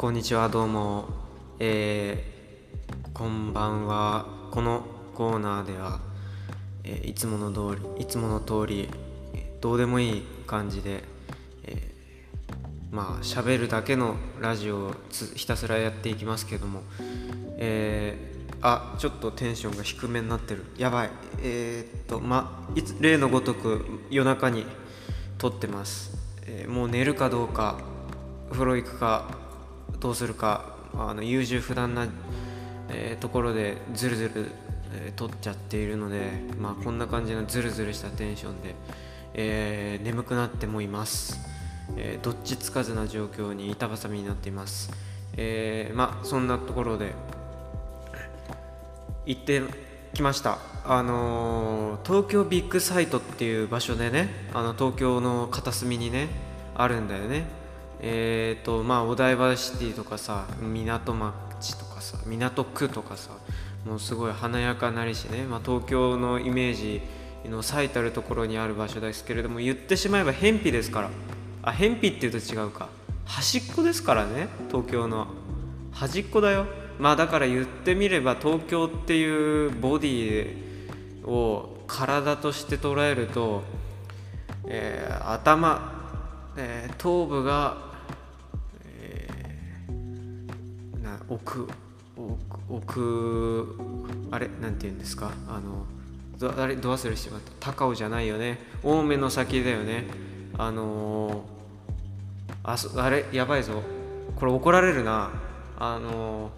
こんにちはどうも。えー、こんばんは。このコーナーでは、えーいつもの通りいつもの通りどうでもいい感じで、えーまあ喋るだけのラジオをひたすらやっていきますけどもえーあちょっとテンションが低めになってる。やばい。えーっとまあ例のごとく夜中に撮ってます、えーもう寝るかどうか風呂行くかどうするかあの優柔不断な、えーところでズルズル、えー撮っちゃっているので、まあ、こんな感じのズルズルしたテンションで、えー眠くなってもいます、えどっちつかずな状況に板挟みになっています、えまあそんなところで行ってきました。あのー東京ビッグサイトっていう場所でねあの東京の片隅にねあるんだよね。えっ、とまあお台場シティとかさ港町とかさ港区とかさもうすごい華やかなりしね、まあ、東京のイメージの最たるところにある場所ですけれども言ってしまえば偏僻ですから。あ偏僻っていうと違うか。端っこですからね東京の。端っこだよ。まあだから言ってみれば東京っていうボディを体として捉えると、えー頭、えー頭部が、ーな奥奥奥あれなんて言うんですか？あのどあれど忘れしてまった。高尾じゃないよね。青梅の先だよね。あのーあそあれやばいぞ。これ怒られるな。あの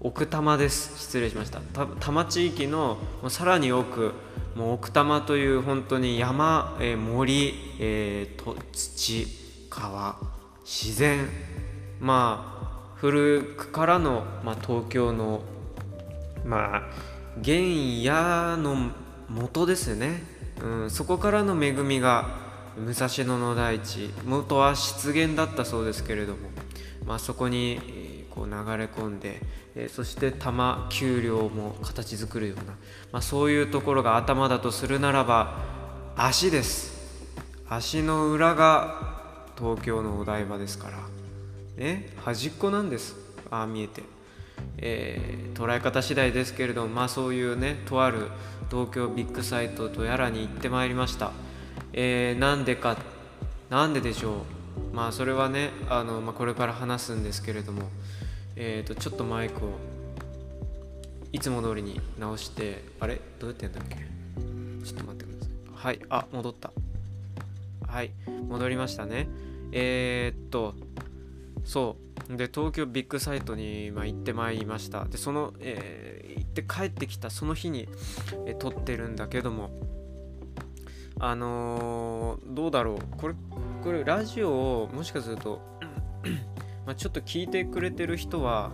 奥多摩です。失礼しました。た多摩地域のもうさらに奥もう奥多摩という本当に山、えー森、えーと土川自然。まあ古くからの、まあ、東京のまあ原野の元ですね、うん、そこからの恵みが武蔵野の大地元は湿原だったそうですけれども、まあ、そこにこう流れ込んで、えそして多摩丘陵も形作るような、まあ、そういうところが頭だとするならば足です。足の裏が東京のお台場ですから。ね端っこなんです。ああ見えて、えー捉え方次第ですけれどもまあそういうねとある東京ビッグサイトとやらに行ってまいりました、えーなんでかなんででしょう。まあそれはねあの、まあ、これから話すんですけれどもえー、とちょっとマイクをいつも通りに直してあれ？どうやってやんだっけ？ちょっと待ってください。はい。あ戻った。はい。戻りましたね。えー、っとそう。で東京ビッグサイトに、ま、行ってまいりました。でその、えー行って帰ってきたその日に、えー撮ってるんだけどもあのーどうだろう。これこれラジオをもしかすると まあちょっと聞いてくれてる人は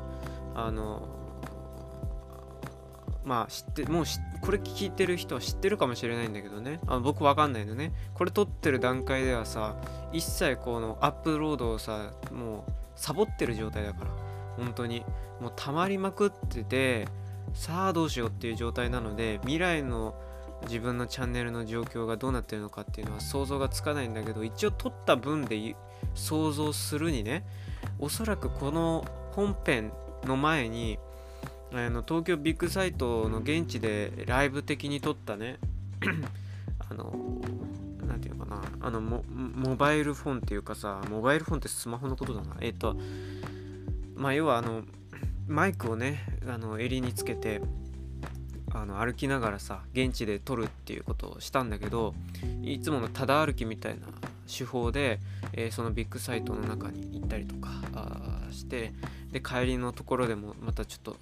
あのまあ知ってもうこれ聞いてる人は知ってるかもしれないんだけどね。あの僕わかんないのね。これ撮ってる段階ではさ一切このアップロードをさもうサボってる状態だから。本当に。もう溜まりまくっててさあどうしようっていう状態なので未来の自分のチャンネルの状況がどうなってるのかっていうのは想像がつかないんだけど一応撮った分で想像するにねおそらくこの本編の前にあの東京ビッグサイトの現地でライブ的に撮ったね あのかな。あのモバイルフォンっていうかさモバイルフォンってスマホのことだな。えっ、とまあ要はあのマイクをねあの襟につけてあの歩きながらさ現地で撮るっていうことをしたんだけどいつものただ歩きみたいな手法で、えーそのビッグサイトの中に行ったりとかしてで帰りのところでもまたちょっと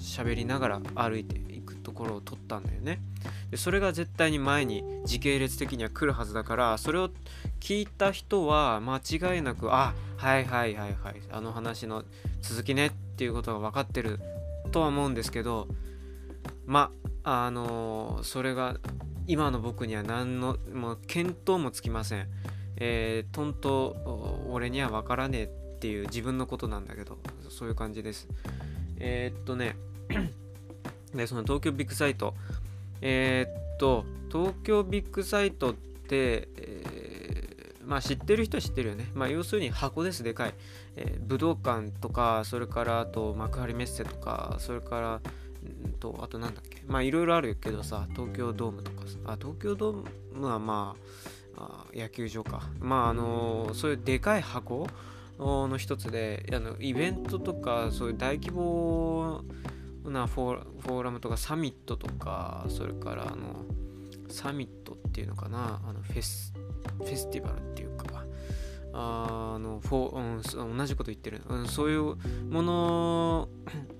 喋りながら歩いていくところを撮ったんだよね。でそれが絶対に前に時系列的には来るはずだからそれを聞いた人は間違いなくあはいはいはいはいあの話の続きねっていうことが分かってるとは思うんですけどまああのそれが今の僕には何のもう見当もつきません。えー、とんと俺には分からねえっていう自分のことなんだけどそういう感じです。えー、っとね でその東京ビッグサイトえー、っと東京ビッグサイトって、えーまあ知ってる人は知ってるよね。まあ要するに箱です、でかい。えー、武道館とか、それからあと幕張メッセとか、それから、んと、あとなんだっけ。まあいろいろあるけどさ、東京ドームとかさ、あ、東京ドームはまあ、あ野球場か。まああの、そういうでかい箱の一つで、あのイベントとか、そういう大規模なフォーラムとかサミットとか、それからあの、サミットっていうのかな、あのフェスフェスティバルっていうかあのフォー、うん、同じこと言ってる、うん、そういうもの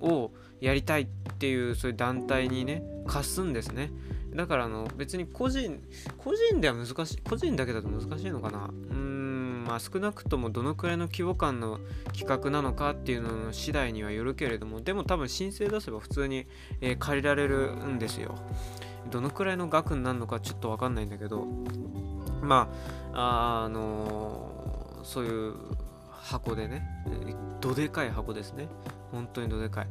を やりたいっていうそういう団体にね貸すんですね。だからあの別に個人個人では難しい個人だけだと難しいのかな。うんまあ少なくともどのくらいの規模感の企画なのかっていうのの次第にはよるけれどもでも多分申請出せば普通に、えー、借りられるんですよ。どのくらいの額になるのかちょっと分かんないんだけどまああのそういう箱でねどでかい箱ですね。本当にどでかい。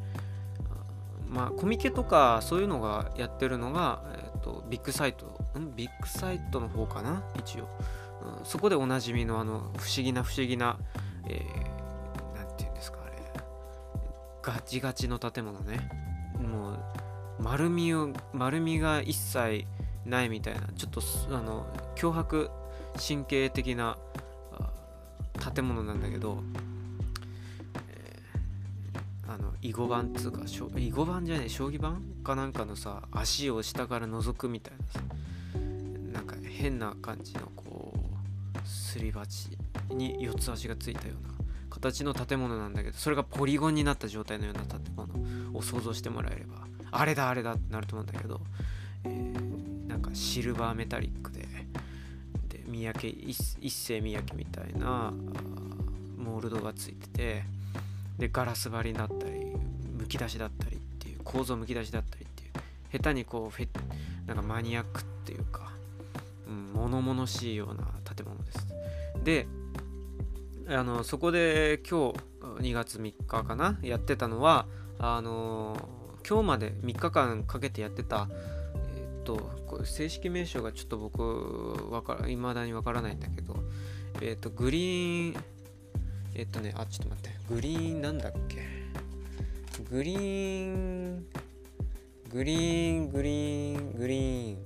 まあコミケとかそういうのがやってるのが、えーと、ビッグサイト。ん？ビッグサイトの方かな？一応、そこでおなじみのあの不思議な不思議な、えー、て言うんですかあれ。ガチガチの建物ね。もう丸みを丸みが一切ないみたいなちょっとあの脅迫神経的な建物なんだけど、えー、あの囲碁盤っつうか囲碁盤じゃねえ将棋盤かなんかのさ足を下から覗くみたいなさなんか変な感じのこうすり鉢に四つ足がついたような形の建物なんだけどそれがポリゴンになった状態のような建物を想像してもらえればあれだあれだってなると思うんだけど、えー、なんかシルバーメタリックでで三宅一世三宅みたいなモールドがついててでガラス張りだったりむき出しだったりっていう構造むき出しだったりっていう下手にこうフェなんかマニアックっていうか、うん、物々しいようなであのそこで今日2月3日かなやってたのはあの今日まで3日間かけてやってた、えっ、と、正式名称がちょっと僕、わから、未だにわからないんだけど、えっ、と、グリーン、えっ、とね、あ、ちょっと待って、グリーンなんだっけ？グリーン、グリーン、グリーン、グリーン、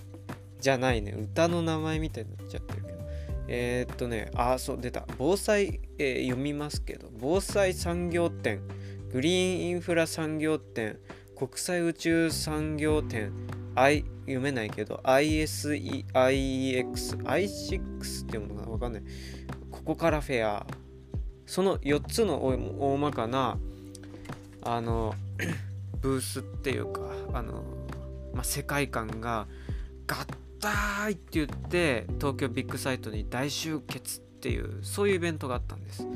じゃないね、歌の名前みたいになっちゃってる。えー、っとね、あ、そう、出た。防災、えー、読みますけど、防災産業展、グリーンインフラ産業展、国際宇宙産業展 I 読めないけど ISEIX I6 っていうものがわかんない。ここからフェア。その4つの大まかなあのブースっていうかあの、まあ、世界観が合体って言って東京ビッグサイトに大集結っていうそういうイベントがあったんです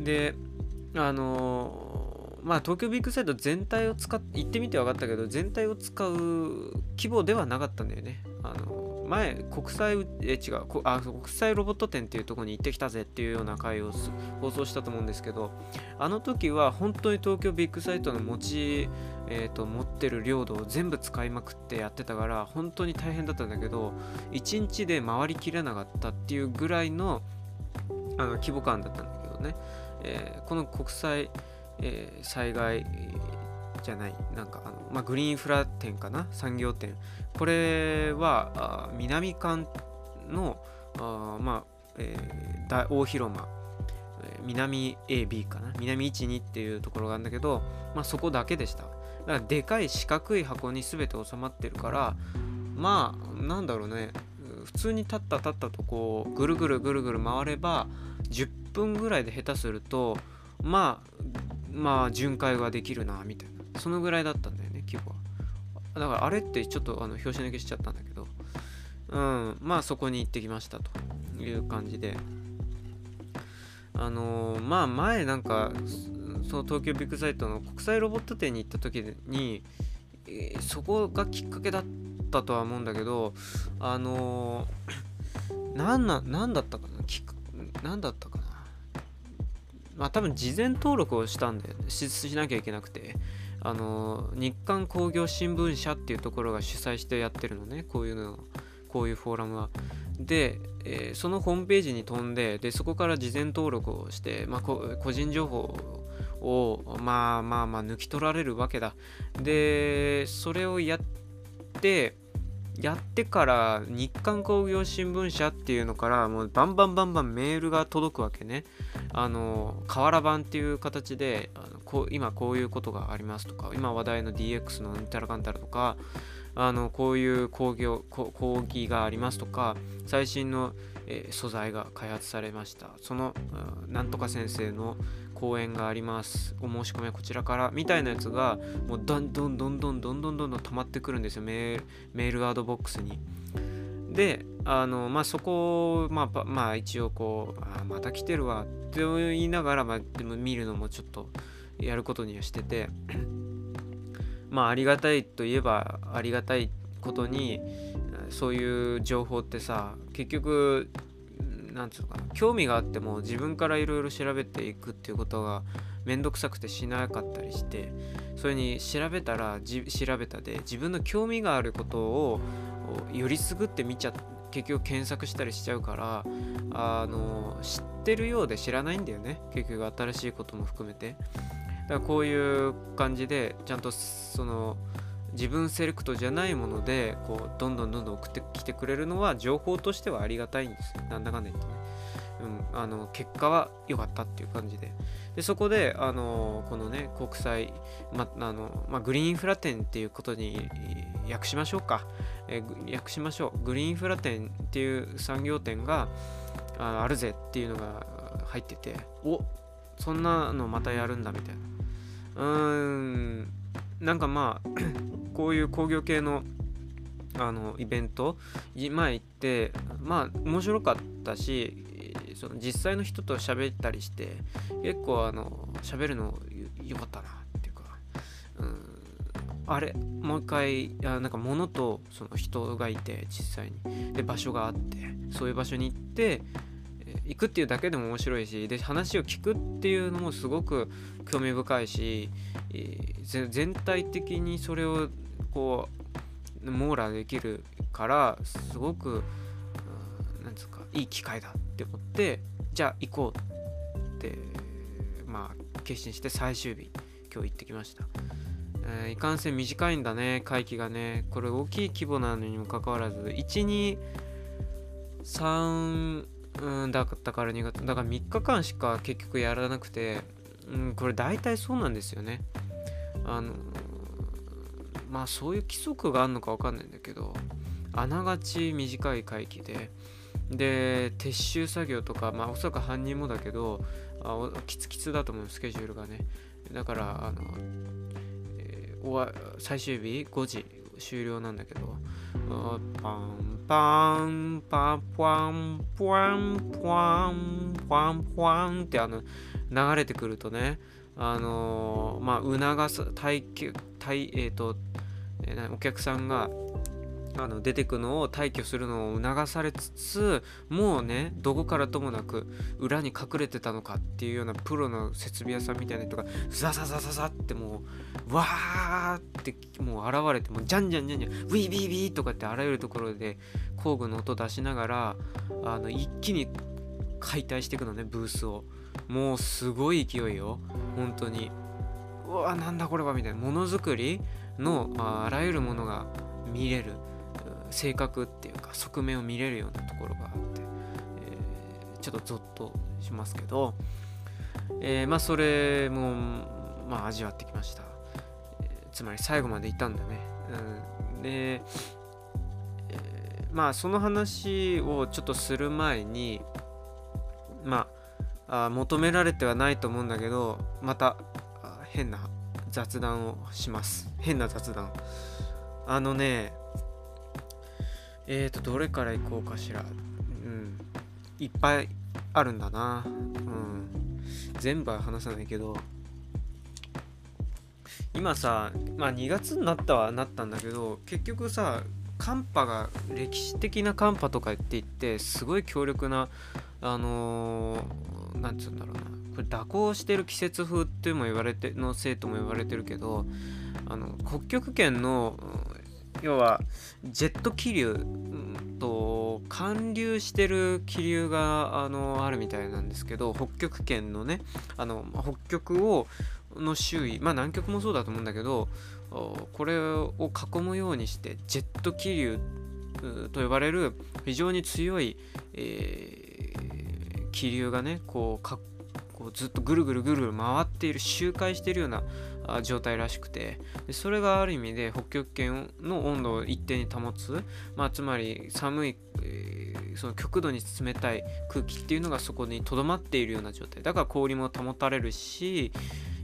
であのまあ東京ビッグサイト全体を使って行ってみて分かったけど全体を使う規模ではなかったんだよね。あの前国際え違うあ国際ロボット展っていうとこに行ってきたぜっていうような回を放送したと思うんですけどあの時は本当に東京ビッグサイトの持ち、えーと、持ってる領土を全部使いまくってやってたから本当に大変だったんだけど1日で回りきれなかったっていうぐらいのあの規模感だったんだけどね、えー、この国際えー、災害じゃないなんかあの、まあ、グリーンフラ店かな？産業店。これは南館のあまあ、えー、大広間。南 AB かな？南12っていうところがあるんだけど、まあ、そこだけでした。だからでかい四角い箱に全て収まってるからまあなんだろうね。普通に立った立ったとこうぐるぐるぐるぐる回れば10分ぐらいで下手するとまあまあ巡回ができるなみたいな。そのぐらいだったんだよね規模は。だからあれってちょっとあの表紙抜けしちゃったんだけどうんまあそこに行ってきましたという感じで。あのー、まあ前なんかその東京ビッグサイトの国際ロボット展に行った時に、そこがきっかけだったとは思うんだけどあのー、なんななんだったかな何だったかな。まあ多分事前登録をしたんでししなきゃいけなくて。あの日刊工業新聞社っていうところが主催してやってるのね。こういうのこういうフォーラムは。でえー、そのホームページに飛んででそこから事前登録をして、まあ、個人情報をまあまあまあ抜き取られるわけだ。でそれをやってやってから日刊工業新聞社っていうのからもうバンバンバンバンメールが届くわけね。あの瓦版っていう形であのこ今こういうことがありますとか今話題の DX のうんたらかんたらとかあのこういう工業講義がありますとか最新の、え、素材が開発されました。その、なんとか先生の講演があります。お申し込みはこちらから。みたいなやつがもうどんどんどんどんどんどんどんどん溜まってくるんですよ。メールメールアドボックスに。であのまあそこをまあまあ一応こうあまた来てるわって言いながら、まあ、でも見るのもちょっとやることにはしてて。まあありがたいといえばありがたいことにそういう情報ってさ結局なんつうのかな興味があっても自分からいろいろ調べていくっていうことがめんどくさくてしなかったりしてそれに調べたら調べたで自分の興味があることをよりすぐって見ちゃ結局検索したりしちゃうからあの知ってるようで知らないんだよね結局新しいことも含めて。だからこういう感じでちゃんとその自分セレクトじゃないものでこうどんどんどんどん送ってきてくれるのは情報としてはありがたいんですなんだかんだ言ってね、うん、あの結果は良かったっていう感じで。でそこであのこのね国際、まあのまあ、グリーンインフラ展っていうことに訳しましょうか、え訳しましょう。グリーンインフラ展っていう産業展がああるぜっていうのが入ってて。お。そんなのまたやるんだみたいな。うーんなんかまあ こういう工業系のあのイベント前行ってまあ面白かったしその実際の人と喋ったりして結構あの喋るのよかったなっていうか、うん、あれもう一回あなんか物とその人がいて実際に。で場所があってそういう場所に行って行くっていうだけでも面白いしで話を聞くっていうのもすごく興味深いし全体的にそれをこう網羅できるからすごくなんですかいい機会だって思ってじゃあ行こうってまあ決心して最終日今日行ってきました。え、いかんせん短いんだね会期がねこれ大きい規模なのにもかかわらず123うんだったから2月だから3日間しか結局やらなくて、うん、これ大体そうなんですよね。あのまあそういう規則があるのか分かんないんだけどあながち短い会期でで撤収作業とかまあおそらく犯人もだけどあキツキツだと思うスケジュールがね。だからあの、えー、最終日5時終了なんだけどパンパンパンパンパンパンパンパンってあの流れてくるとねあのー、まあ促す体体えっ、ー、と、えー、お客さんがあの出てくのを退去するのを促されつつもうねどこからともなく裏に隠れてたのかっていうようなプロの設備屋さんみたいな人がザザザザザってもうわーってもう現れてもうじゃんじゃんじゃんじゃんウィービービーとかってあらゆるところで工具の音出しながらあの一気に解体していくのねブースを。もうすごい勢いよ。本当に。うわなんだこれはみたいな。ものづくりのあらゆるものが見れる。性格っていうか側面を見れるようなところがあって、えー、ちょっとゾッとしますけど、えー、まあそれも、まあ、味わってきました、えー、つまり最後までいたんだね、うん、で、えまあその話をちょっとする前にまあ求められてはないと思うんだけどまた変な雑談をします。変な雑談。あのねえーと、どれからいこうかしら。うん。いっぱいあるんだな。うん。全部は話さないけど、今さ、まあ2月になったはなったんだけど、結局さ、寒波が歴史的な寒波とか言っていってすごい強力なあのー、なんつうんだろうなこれ蛇行してる季節風っても言われてのせいとも言われてるけどあの北極圏の要はジェット気流と寒流してる気流があのあるみたいなんですけど北極圏のねあの北極をの周囲まあ南極もそうだと思うんだけどこれを囲むようにしてジェット気流と呼ばれる非常に強い、えー、気流がねこうかこうずっとぐるぐるぐるぐる回っている周回しているような状態らしくて。でそれがある意味で北極圏の温度を一定に保つ、まあ、つまり寒い、えー、その極度に冷たい空気っていうのがそこにとどまっているような状態。だから氷も保たれるし、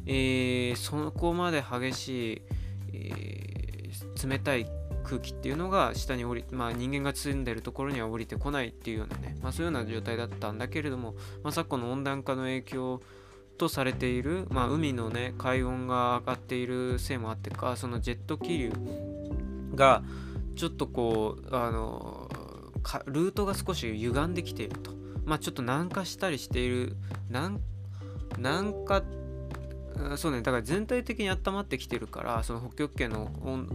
えー、そこまで激しい、えー、冷たい空気っていうのが下に降り、まあ、人間が住んでるところには降りてこないっていうようなね、まあ、そういうような状態だったんだけれども、まあ、昨今の温暖化の影響とされている、まあ、海のね海温が上がっているせいもあってかそのジェット気流がちょっとこうあのルートが少し歪んできていると。まあちょっと南下したりしている南南下そうねだから全体的に温まってきてるからその北極圏の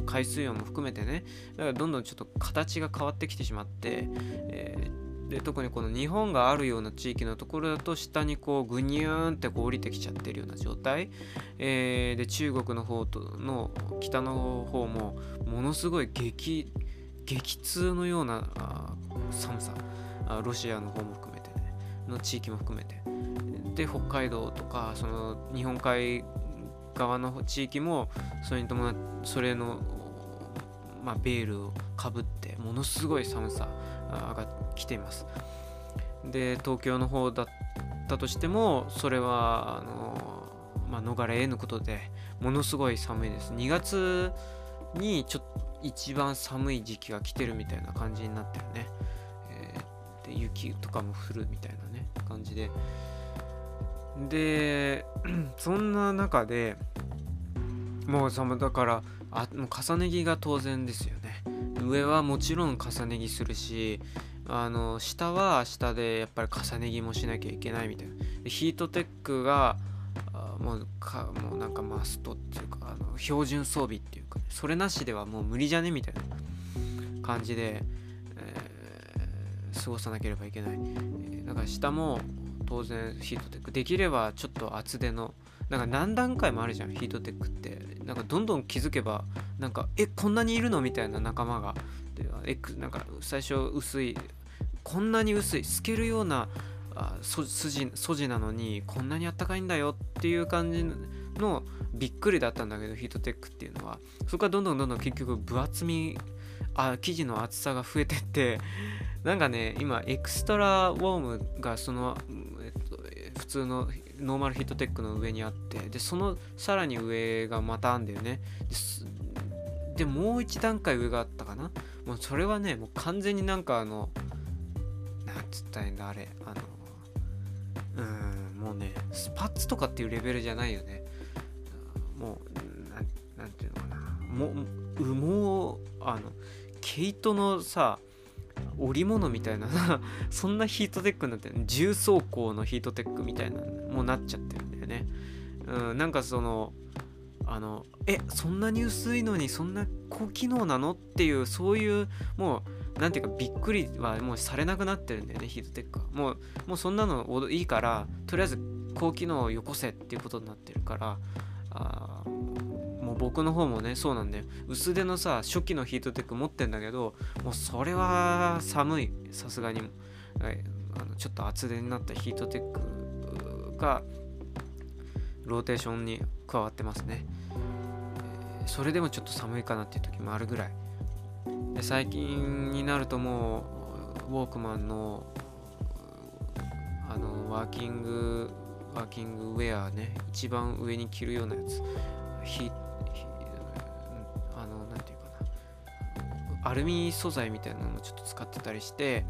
海水温も含めてねだからどんどんちょっと形が変わってきてしまって、えーで特にこの日本があるような地域のところだと下にこうグニューンってこう降りてきちゃってるような状態、えー、で中国の方との北の方もものすごい激激痛のような寒さ。ロシアの方も含めてね。の地域も含めて。で北海道とかその日本海側の地域もそれに伴ってそれの、まあ、ベールをかぶってものすごい寒さ。が来ています。で東京の方だったとしてもそれはあの、まあ、逃れ得ぬことでものすごい寒いです。2月にちょっと一番寒い時期が来てるみたいな感じになってるね、えー、で雪とかも降るみたいなね感じで。で そんな中でもう寒だからあもう重ね着が当然ですよ上はもちろん重ね着するしあの下は下でやっぱり重ね着もしなきゃいけないみたいな。ヒートテックがもうかもうなんかマストっていうかあの標準装備っていうか、それなしではもう無理じゃねみたいな感じで、えー、過ごさなければいけない、えだから下も当然ヒートテック。できればちょっと厚手のなんか何段階もあるじゃんヒートテックって。なんかどんどん気づけばなんかえこんなにいるのみたいな仲間が。でなんか最初薄いこんなに薄い透けるようなあ筋筋なのにこんなにあったかいんだよっていう感じのびっくりだったんだけどヒートテックっていうのは。そこからどんどんどんどん結局分厚みあ生地の厚さが増えてって。なんかね今エクストラウォームがその、えっと、普通のノーマルヒートテックの上にあってでそのさらに上がまたあんだよね。でもう一段階上があったかな。もうそれはねもう完全になんかあのなんつったらいいんだあれ。あのうーんもうねスパッツとかっていうレベルじゃないよね。もうなんなんていうのかな。も羽毛あの毛糸のさ織物みたいな そんなヒートテックになってる重装甲のヒートテックみたいなもうなっちゃってるんだよね。うんなんかそのあのえそんなに薄いのにそんな高機能なの？っていうそういうもうなんていうかびっくりはもうされなくなってるんだよねヒートテックは。もうもうそんなのいいからとりあえず高機能をよこせっていうことになってるからあ僕の方もねそうなんだよ。薄手のさ初期のヒートテック持ってんだけどもうそれは寒い。さすがに、はい、あのちょっと厚手になったヒートテックがローテーションに加わってますね、それでもちょっと寒いかなっていう時もあるぐらい。で最近になるともうウォークマンのあのワーキングワーキングウェアね一番上に着るようなやつ。ヒルミ素材みたいなのもちょっと使ってたりして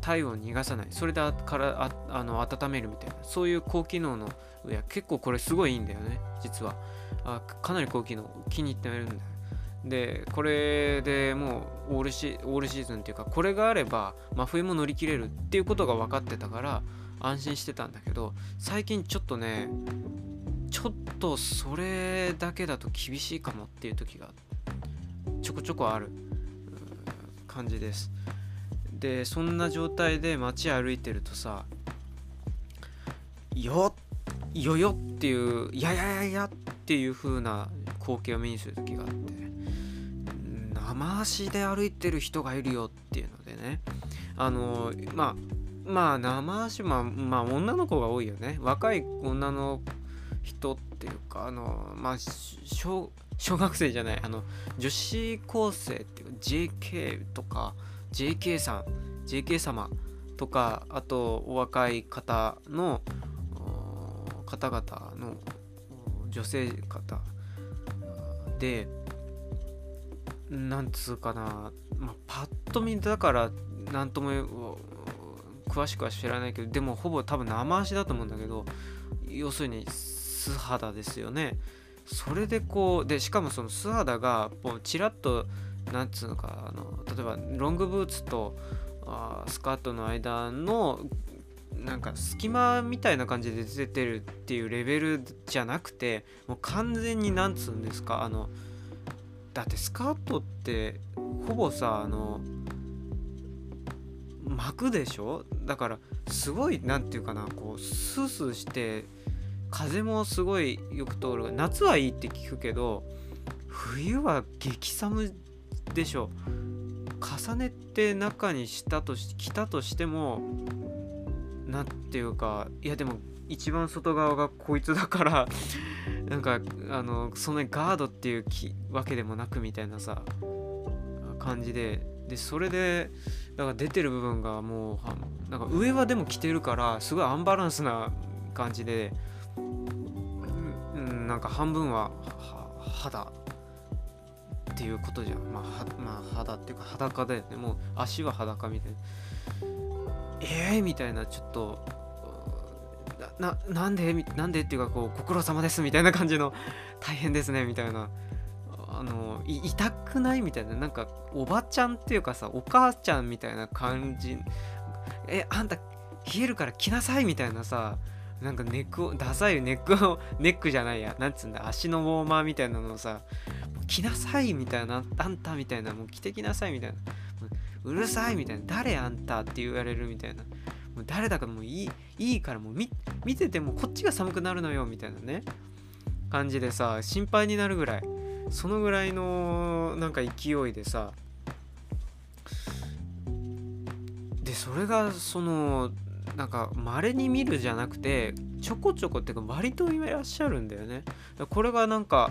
体温逃がさない。それでからああの温めるみたいな。そういう高機能のウェア結構これすごいいいんだよね実は。あかなり高機能気に入ってるんだよ。でこれでもうオールシオールシーズンっていうかこれがあれば真冬も乗り切れるっていうことが分かってたから安心してたんだけど最近ちょっとねちょっとそれだけだと厳しいかもっていう時がちょこちょこある。感じです。でそんな状態で街歩いてるとさよよよっていうややややっていう風な光景を目にする時があって生足で歩いてる人がいるよっていうのでねあのまあまあ生足まあまあ女の子が多いよね。若い女の人っていうかあのまあ小小学生じゃないあの女子高生っていう JK とか JK さん JK 様とかあとお若い方の方々の女性方でなんつうかな、まあ、パッと見だから何とも詳しくは知らないけどでもほぼ多分生足だと思うんだけど要するに素肌ですよね。それでこうでしかもその素肌がもうちらっとなんつうのかあの例えばロングブーツとあスカートの間のなんか隙間みたいな感じで出てるっていうレベルじゃなくてもう完全になんつうんですかあのだってスカートってほぼさあの巻くでしょ？だからすごい何て言うかなこうスースーして風もすごいよく通る。夏はいいって聞くけど冬は激寒でしょ重ねて中にしたとし着たとしても何ていうかいやでも一番外側がこいつだから なんかあのそんなにガードっていうわけでもなくみたいなさ感じで。でそれでだから出てる部分がもうなんか上はでも着てるからすごいアンバランスな感じで、うん、なんか半分は肌ていうことじゃん、まあ、まあ肌っていうか裸だよね。もう足は裸みたいな。ええー、みたいなちょっとななんで？なんでっていうかこうご苦労様ですみたいな感じの大変ですねみたいな。あの痛くないみたいな。なんかおばちゃんっていうかさお母ちゃんみたいな感じ。えあんた冷えるから来なさいみたいなさ。なんかネックをダサいネックをネックじゃないやなんつうんだ足のウォーマーみたいなのをさ来なさいみたいなあんたみたいなもう来てきなさいみたいなうるさいみたいな誰あんたって言われるみたいなもう誰だかもういいいいからもう見ててもこっちが寒くなるのよみたいなね感じでさ心配になるぐらいそのぐらいのなんか勢いでさでそれがそのなんか稀に見るじゃなくてちょこちょこっていうか割といらっしゃるんだよね。これがなんか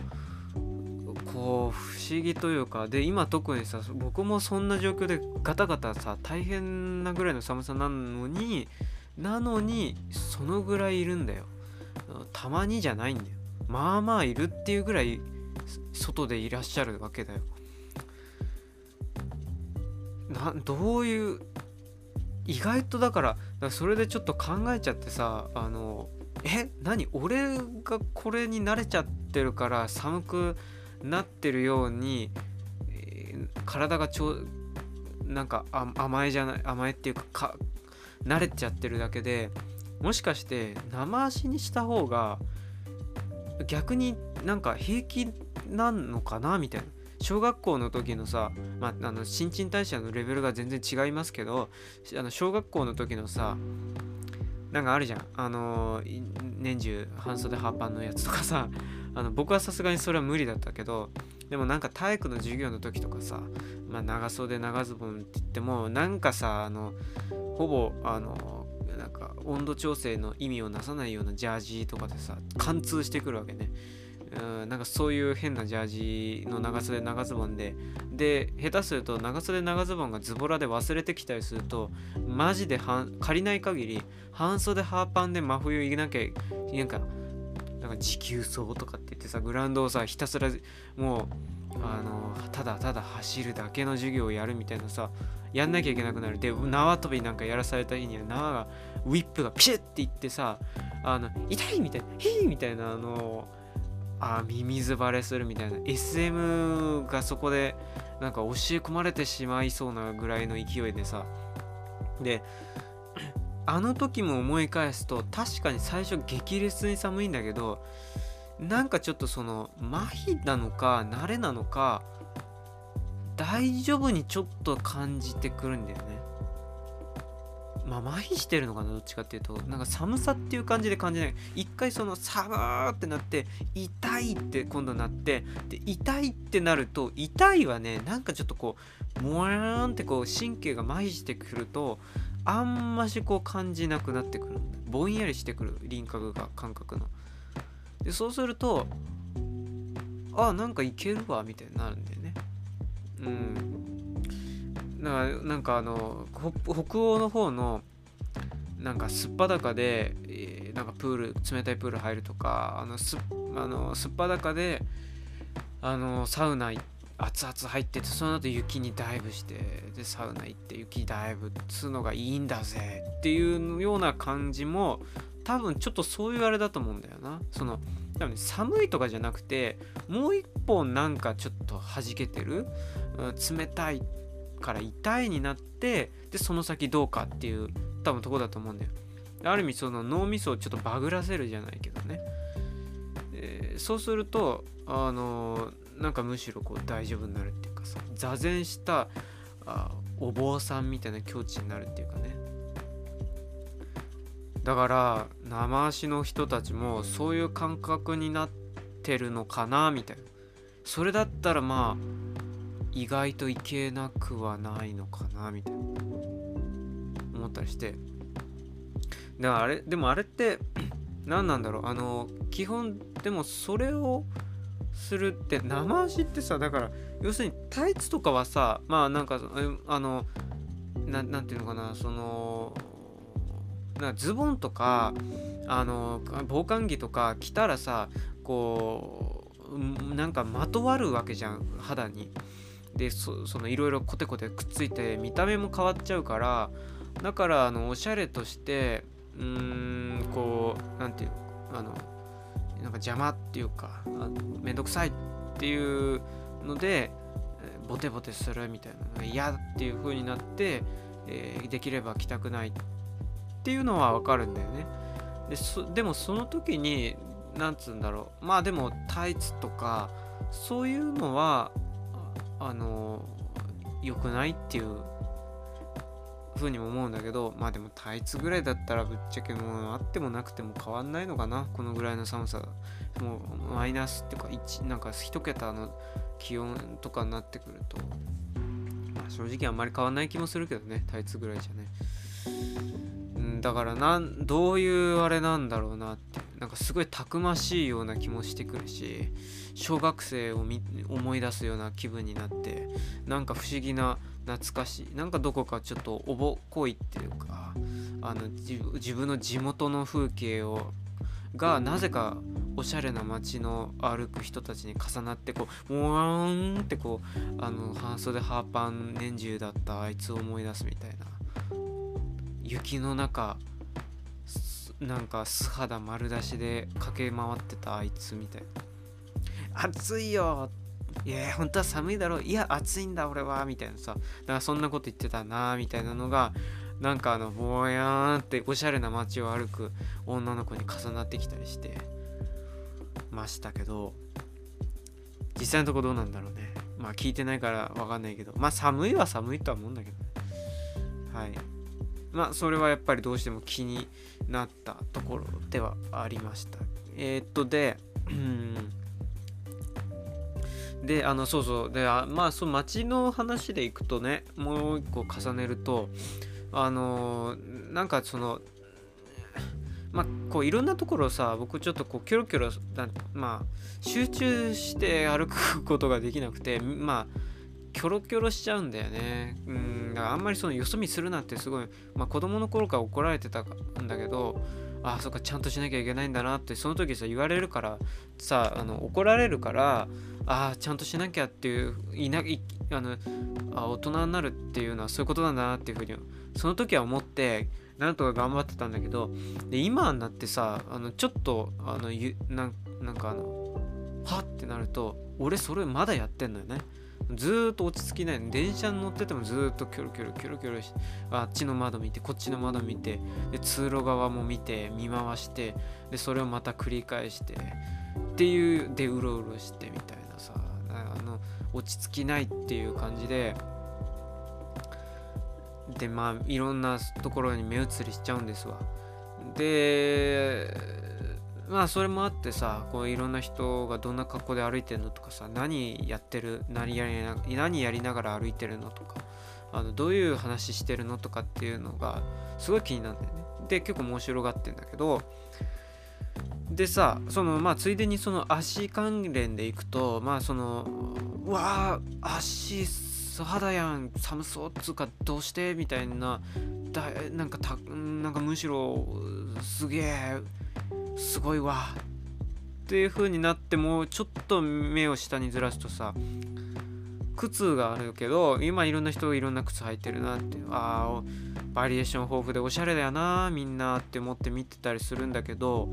こう不思議というかで今特にさ僕もそんな状況でガタガタさ大変なぐらいの寒さなのになのにそのぐらいいるんだよ。たまにじゃないんだよ。まあまあいるっていうぐらい外でいらっしゃるわけだよ。などういう意外とだからそれでちょっと考えちゃってさあのえ何？俺がこれに慣れちゃってるから寒くなってるように、えー、体がちょなんか甘えじゃない甘えっていうかか慣れちゃってるだけでもしかして生足にした方が逆になんか平気なのかな？みたいな。小学校の時のさ、まあ、あの新陳代謝のレベルが全然違いますけどあの小学校の時のさなんかあるじゃんあの年中半袖半パンのやつとかさ あの僕はさすがにそれは無理だったけどでもなんか体育の授業の時とかさ、まあ、長袖長ズボンって言ってもなんかさあのほぼあのなんか温度調整の意味をなさないようなジャージとかでさ貫通してくるわけね。うん、なんかそういう変なジャージの長袖長ズボンで。で下手すると長袖長ズボンがズボラで忘れてきたりするとマジで借りない限り半袖ハーパンで真冬いなきゃなんかなんか持久走とかって言ってさグラウンドをさひたすらもうあのただただ走るだけの授業をやるみたいなさやんなきゃいけなくなる。で縄跳びなんかやらされた日には縄がウィップがピシッていってさあの痛いみたいなヒーみたいなあのあミミズバレするみたいな。SM がそこでなんか教え込まれてしまいそうなぐらいの勢いでさ。であの時も思い返すと確かに最初激烈に寒いんだけどなんかちょっとその麻痺なのか慣れなのか大丈夫にちょっと感じてくるんだよね。まあ麻痺してるのかなどっちかっていうと。なんか寒さっていう感じで感じない。一回その寒ーってなって痛いって今度なってで痛いってなると痛いはねなんかちょっとこうもやーんってこう神経が麻痺してくるとあんましこう感じなくなってくる。ぼんやりしてくる。輪郭が感覚の。でそうするとあなんかいけるわみたいになるんだよね。うん。だからなんかあの北欧の方のなんかすっぱだかで、え、なんかプール冷たいプール入るとかあのすあのすっぱだかであのサウナ熱々入っててその後雪にダイブしてでサウナ行って雪ダイブつうのがいいんだぜっていうような感じも多分ちょっとそういうあれだと思うんだよな。その多分、寒いとかじゃなくてもう一本なんかちょっと弾けてる、うん、冷たいから痛いになってでその先どうかっていう多分とこだと思うんだよ。ある意味その脳みそをちょっとバグらせるじゃないけどね、えー、そうするとあのー、なんかむしろこう大丈夫になるっていうかさ座禅したあお坊さんみたいな境地になるっていうかね。だから生足の人たちもそういう感覚になってるのかなみたいな。それだったらまあ意外といけなくはないのかなみたいな思ったりしてだからあれでもあれって何なんだろうあの基本でもそれをするって生足ってさだから要するにタイツとかはさまあなんかあのななんていうのかなそのなズボンとかあの防寒着とか着たらさこうなんかまとわるわけじゃん肌に。でそのいろいろコテコテくっついて見た目も変わっちゃうからだからあのおしゃれとしてうーんこう何て言うあのなんか邪魔っていうかめんどくさいっていうのでボテボテするみたいな嫌っていう風になって、えー、できれば着たくないっていうのはわかるんだよね。ででもその時になんつうんだろうまあでもタイツとかそういうのはあの良くないっていう風にも思うんだけどまあでもタイツぐらいだったらぶっちゃけもうあってもなくても変わんないのかなこのぐらいの寒さ。もうマイナスっていうか1なんか1桁の気温とかになってくると、まあ、正直あんまり変わんない気もするけどねタイツぐらいじゃね。だからなんどういうあれなんだろうなってなんかすごいたくましいような気もしてくるし小学生を思い出すような気分になってなんか不思議な懐かしいなんかどこかちょっとおぼこいっていうかあの自分の地元の風景をがなぜかおしゃれな街の歩く人たちに重なってこうもわーんってこうあの半袖ハーパン年中だったあいつを思い出すみたいな雪の中なんか素肌丸出しで駆け回ってたあいつみたいな暑いよいや本当は寒いだろう。いや暑いんだ俺は。みたいなさだからそんなこと言ってたなみたいなのがなんかあのぼやーんっておしゃれな街を歩く女の子に重なってきたりしてましたけど。実際のとこどうなんだろうね。まあ聞いてないからわかんないけど。まあ寒いは寒いとは思うんだけどね。はい。まあそれはやっぱりどうしても気になったところではありました。えー、っとでうん。であのそうそう。であまあその街の話でいくとねもう一個重ねるとあのなんかそのまあこういろんなところさ僕ちょっとこうキョロキョロまあ集中して歩くことができなくてまあキョロキョロしちゃうんだよね。うん、だからあんまりそのよそ見するなってすごい、まあ子供の頃から怒られてたんだけど、ああ、そっか、ちゃんとしなきゃいけないんだなって、その時さ、言われるから、さ、あの怒られるから、ああ、ちゃんとしなきゃっていう、いないあのあ大人になるっていうのはそういうことなんだなっていうふうに、その時は思って、なんとか頑張ってたんだけど、で今になってさ、あのちょっと、あのゆなんかあの、はってなると、俺それまだやってんのよね。ずっと落ち着きない。電車に乗っててもずっとキョロキョロキョロキョロしあっちの窓見てこっちの窓見てで通路側も見て見回してでそれをまた繰り返してっていうでうろうろしてみたいなさあの落ち着きないっていう感じででまあいろんなところに目移りしちゃうんですわ。でまあそれもあってさこういろんな人がどんな格好で歩いてるのとかさ何やってる何やりな何やりながら歩いてるのとかあのどういう話してるのとかっていうのがすごい気になるんだよね。で結構面白がってんだけどでさそのまあついでにその足関連でいくとまあそのうわあ足素肌やん寒そうっつうかどうしてみたいなだなんかたなんかむしろすげえすごいわ。っていう風になってもうちょっと目を下にずらすとさ靴があるけど今いろんな人いろんな靴履いてるなってああバリエーション豊富でおしゃれだよなみんなって思って見てたりするんだけど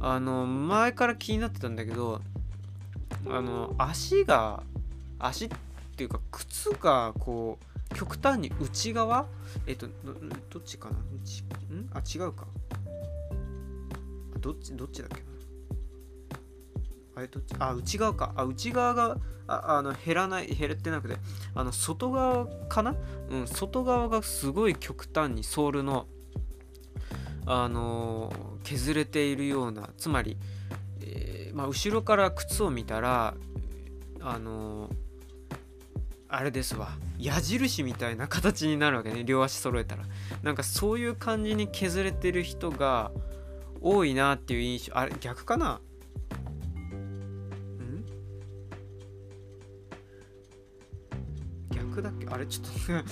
あの前から気になってたんだけどあの足が足っていうか靴がこう極端に内側？えっとどっちかな？内ん？あ違うか。どっちどっちだっけ？あれどっち？あ内側か。あ内側がああの減らない減ってなくて。あの外側かな？うん外側がすごい極端にソールのあの、削れているような。つまり、えー、まあ、後ろから靴を見たらあの、あれですわ。矢印みたいな形になるわけね。両足揃えたら。なんかそういう感じに削れてる人が多いなっていう印象あれ逆かな？ん？逆だっけ？あれちょっ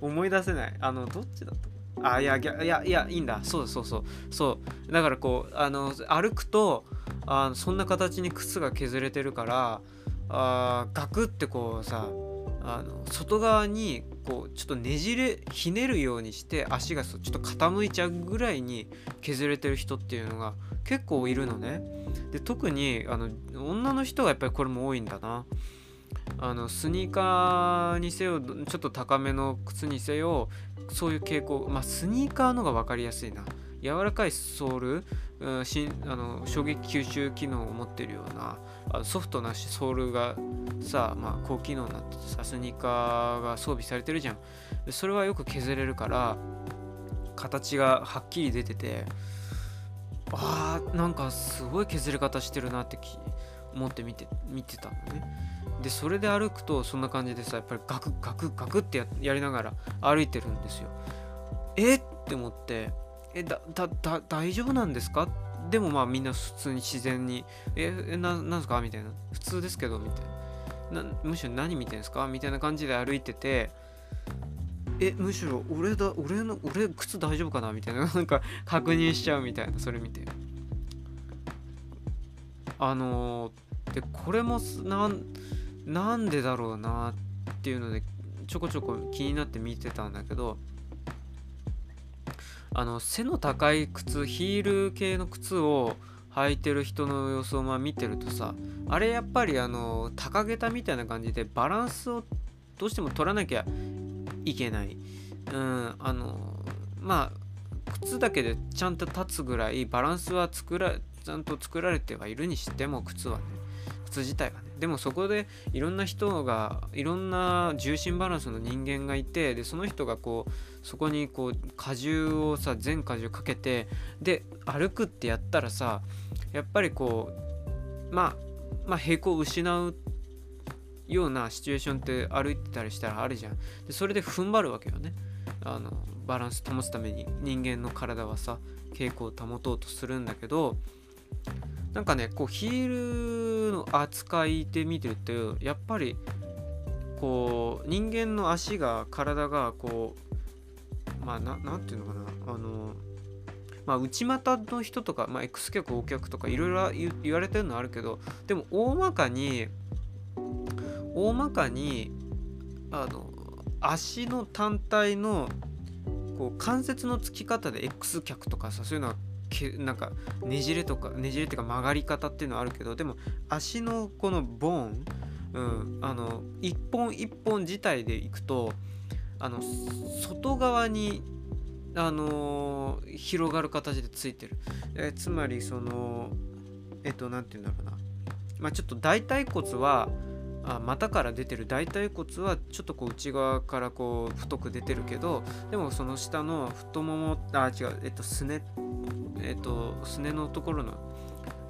と 思い出せない。あのどっちだった？あいやいやいやいいんだ。そうそうそうそう。だからこうあの歩くとあそんな形に靴が削れてるからあガクってこうさあの外側にこうちょっとねじれひねるようにして足がちょっと傾いちゃうぐらいに削れてる人っていうのが結構いるのね。で特にあの女の人がやっぱりこれも多いんだな。あのスニーカーにせよちょっと高めの靴にせよそういう傾向まあスニーカーのが分かりやすいな。柔らかいソール、うん、しあの衝撃吸収機能を持ってるようなあソフトなしソールがさ、まあ、高機能になっててさスニーカーが装備されてるじゃん。でそれはよく削れるから形がはっきり出ててあーなんかすごい削れ方してるなって思って見て見てたのね。でそれで歩くとそんな感じでさやっぱりガクガクガクってやりながら歩いてるんですよ。え？って思ってえだだだ大丈夫なんですか？でもまあみんな普通に自然にええななんすか？みたいな普通ですけどみたいななむしろ何見てんすか？みたいな感じで歩いててえむしろ俺だ俺の俺靴大丈夫かな？みたいな。なんか確認しちゃうみたいな。それ見て。あのー、でこれもなんなんでだろうなっていうのでちょこちょこ気になって見てたんだけどあの背の高い靴ヒール系の靴を履いてる人の様子をまあ見てるとさあれやっぱりあの高げたみたいな感じでバランスをどうしても取らなきゃいけない。うん、あのまあ靴だけでちゃんと立つぐらいバランスは作らちゃんと作られてはいるにしても靴はね靴自体がねでもそこでいろんな人がいろんな重心バランスの人間がいてでその人がこうそこにこう荷重をさ全荷重かけてで歩くってやったらさやっぱりこうまあまあ平行を失うようなシチュエーションって歩いてたりしたらあるじゃん。でそれで踏ん張るわけよね。あのバランス保つために人間の体はさ傾向を保とうとするんだけどなんかねこうヒールの扱いで見てるとやっぱりこう人間の足が体がこうまあななんていうのかな。あのまあ内股の人とか、まあ、X 脚 O 脚とかいろいろ言われてるのあるけどでも大まかに大まかにあの足の単体のこう関節のつき方で X 脚とかさそういうのはけなんかねじれとかねじれっていうか曲がり方っていうのはあるけどでも足のこのボーン、うん、あの一本一本自体でいくとあの外側にあのー、広がる形でついてる、えつまりそのえっと何て言うんだろうな。まあちょっと大腿骨はあ股から出てる大腿骨はちょっとこう内側からこう太く出てるけどでもその下の太ももあ違うえっとすねえっとすねのところの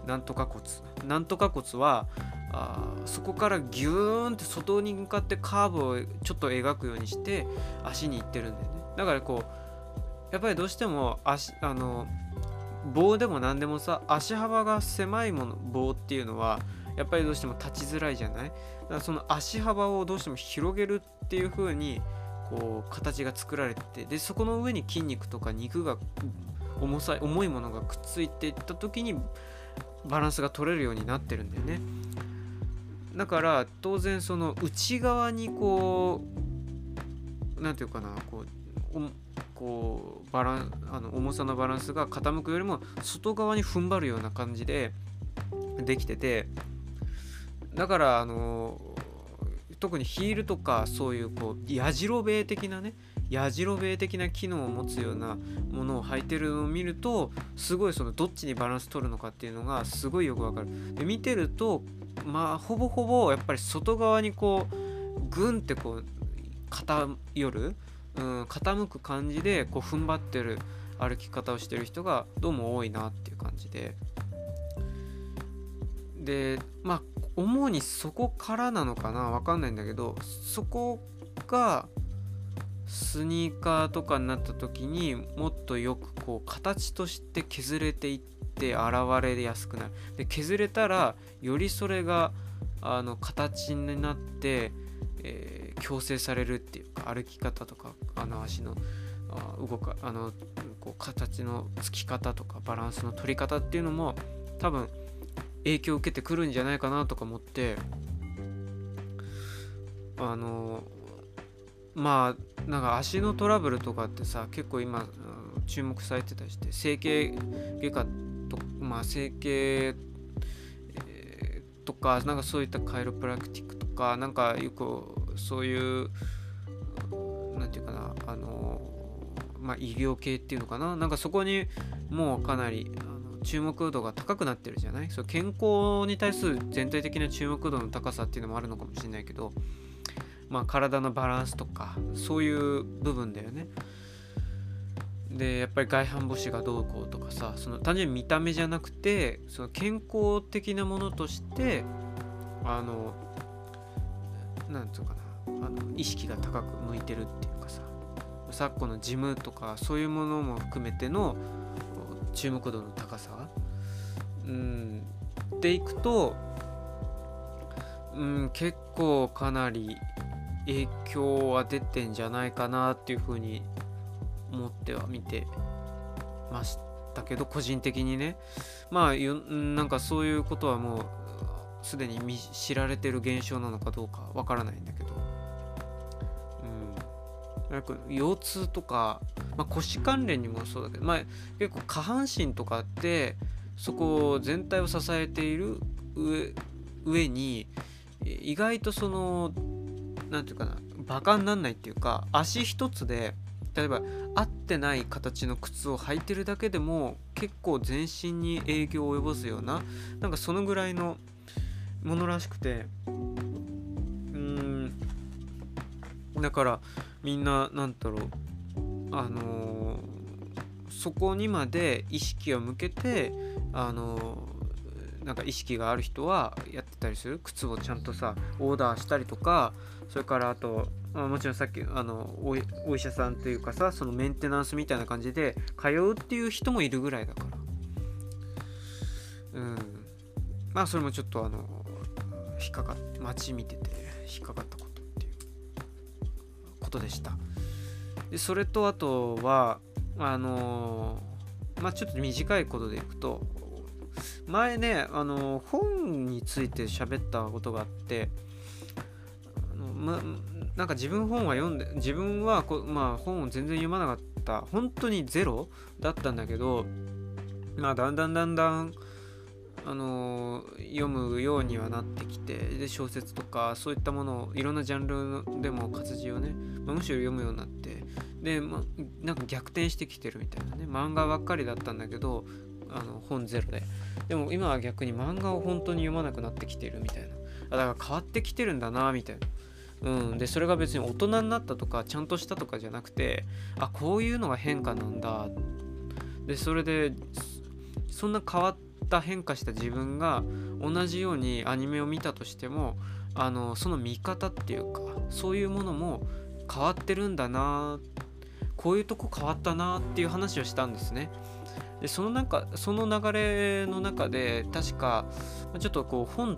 なんとか骨。なんとか骨はあそこからギューンって外に向かってカーブをちょっと描くようにして足に行ってるんだよね。だからこうやっぱりどうしても足あの棒でも何でもさ足幅が狭いもの棒っていうのはやっぱりどうしても立ちづらいじゃない？だからその足幅をどうしても広げるっていう風にこう形が作られててでそこの上に筋肉とか肉が重さ重いものがくっついていった時にバランスが取れるようになってるんだよね。だから当然その内側にこう何て言うかなこうこうバランあの重さのバランスが傾くよりも外側に踏ん張るような感じでできててだからあの特にヒールとかそういうこうやじろべえ的なねやじろべえ的な機能を持つようなものを履いてるのを見るとすごいそのどっちにバランス取るのかっていうのがすごいよくわかる。で見てるとまあほぼほぼやっぱり外側にこうグンってこう偏る、うん、傾く感じでこう踏ん張ってる歩き方をしてる人がどうも多いなっていう感じで。でまあ主にそこからなのかなわかんないんだけどそこがスニーカーとかになった時にもっとよくこう形として削れていって現れやすくなる。で削れたらよりそれがあの形になって、えー、矯正されるっていうか歩き方とかあの足のあ動かあのこう形のつき方とかバランスの取り方っていうのも多分影響を受けてくるんじゃないかなとか思ってあのまあなんか足のトラブルとかってさ結構今注目されてたりして整形外科とまあ整形、とかなんかそういったカイロプラクティックとかなんかよくそういうなんていうかなあのまあ医療系っていうのかな？なんかそこにもうかなり注目度が高くなってるじゃない？そう健康に対する全体的な注目度の高さっていうのもあるのかもしれないけどまあ、体のバランスとかそういう部分だよね。でやっぱり外反母趾がどうこうとかさその単純に見た目じゃなくてその健康的なものとしてあのなんつうかなあの意識が高く向いてるっていうかさ昨今のジムとかそういうものも含めての注目度の高さうんでいくとうん結構かなり影響は出てんじゃないかなっていうふうに思っては見てましたけど個人的にね。まあなんかそういうことはもうすでに知られてる現象なのかどうかわからないんだけど。うん。なんか腰痛とか、まあ、腰関連にもそうだけど、まあ、結構下半身とかってそこ全体を支えている上上に意外とその何て言うかなバカになんないっていうか足一つで例えば合ってない形の靴を履いてるだけでも結構全身に影響を及ぼすようななんかそのぐらいのものらしくてうーんだからみんな何だろうあのー、そこにまで意識を向けてあのー、なんか意識がある人はやってたりする。靴をちゃんとさオーダーしたりとかそれからあと、あ、もちろんさっきあのお医者さんというかさそのメンテナンスみたいな感じで通うっていう人もいるぐらいだから。うん。まあそれもちょっとあの引っかかって街見てて引っかかったことっていうことでした。でそれとあとはあのまあちょっと短いことでいくと前ねあの本について喋ったことがあってま、なんか自分本は読んで自分はこ、まあ、本を全然読まなかった。本当にゼロだったんだけどまあだんだんだんだんあの読むようにはなってきてで小説とかそういったものをいろんなジャンルでも活字をね、まあ、むしろ読むようになってで、ま、なんか逆転してきてるみたいなね漫画ばっかりだったんだけどあの本ゼロで。でも今は逆に漫画を本当に読まなくなってきてるみたいな。だから変わってきてるんだなみたいな。うん、でそれが別に大人になったとかちゃんとしたとかじゃなくてあこういうのが変化なんだでそれでそんな変わった変化した自分が同じようにアニメを見たとしてもあのその見方っていうかそういうものも変わってるんだなこういうとこ変わったなっていう話をしたんですね。でその中その流れの中で確かちょっとこう本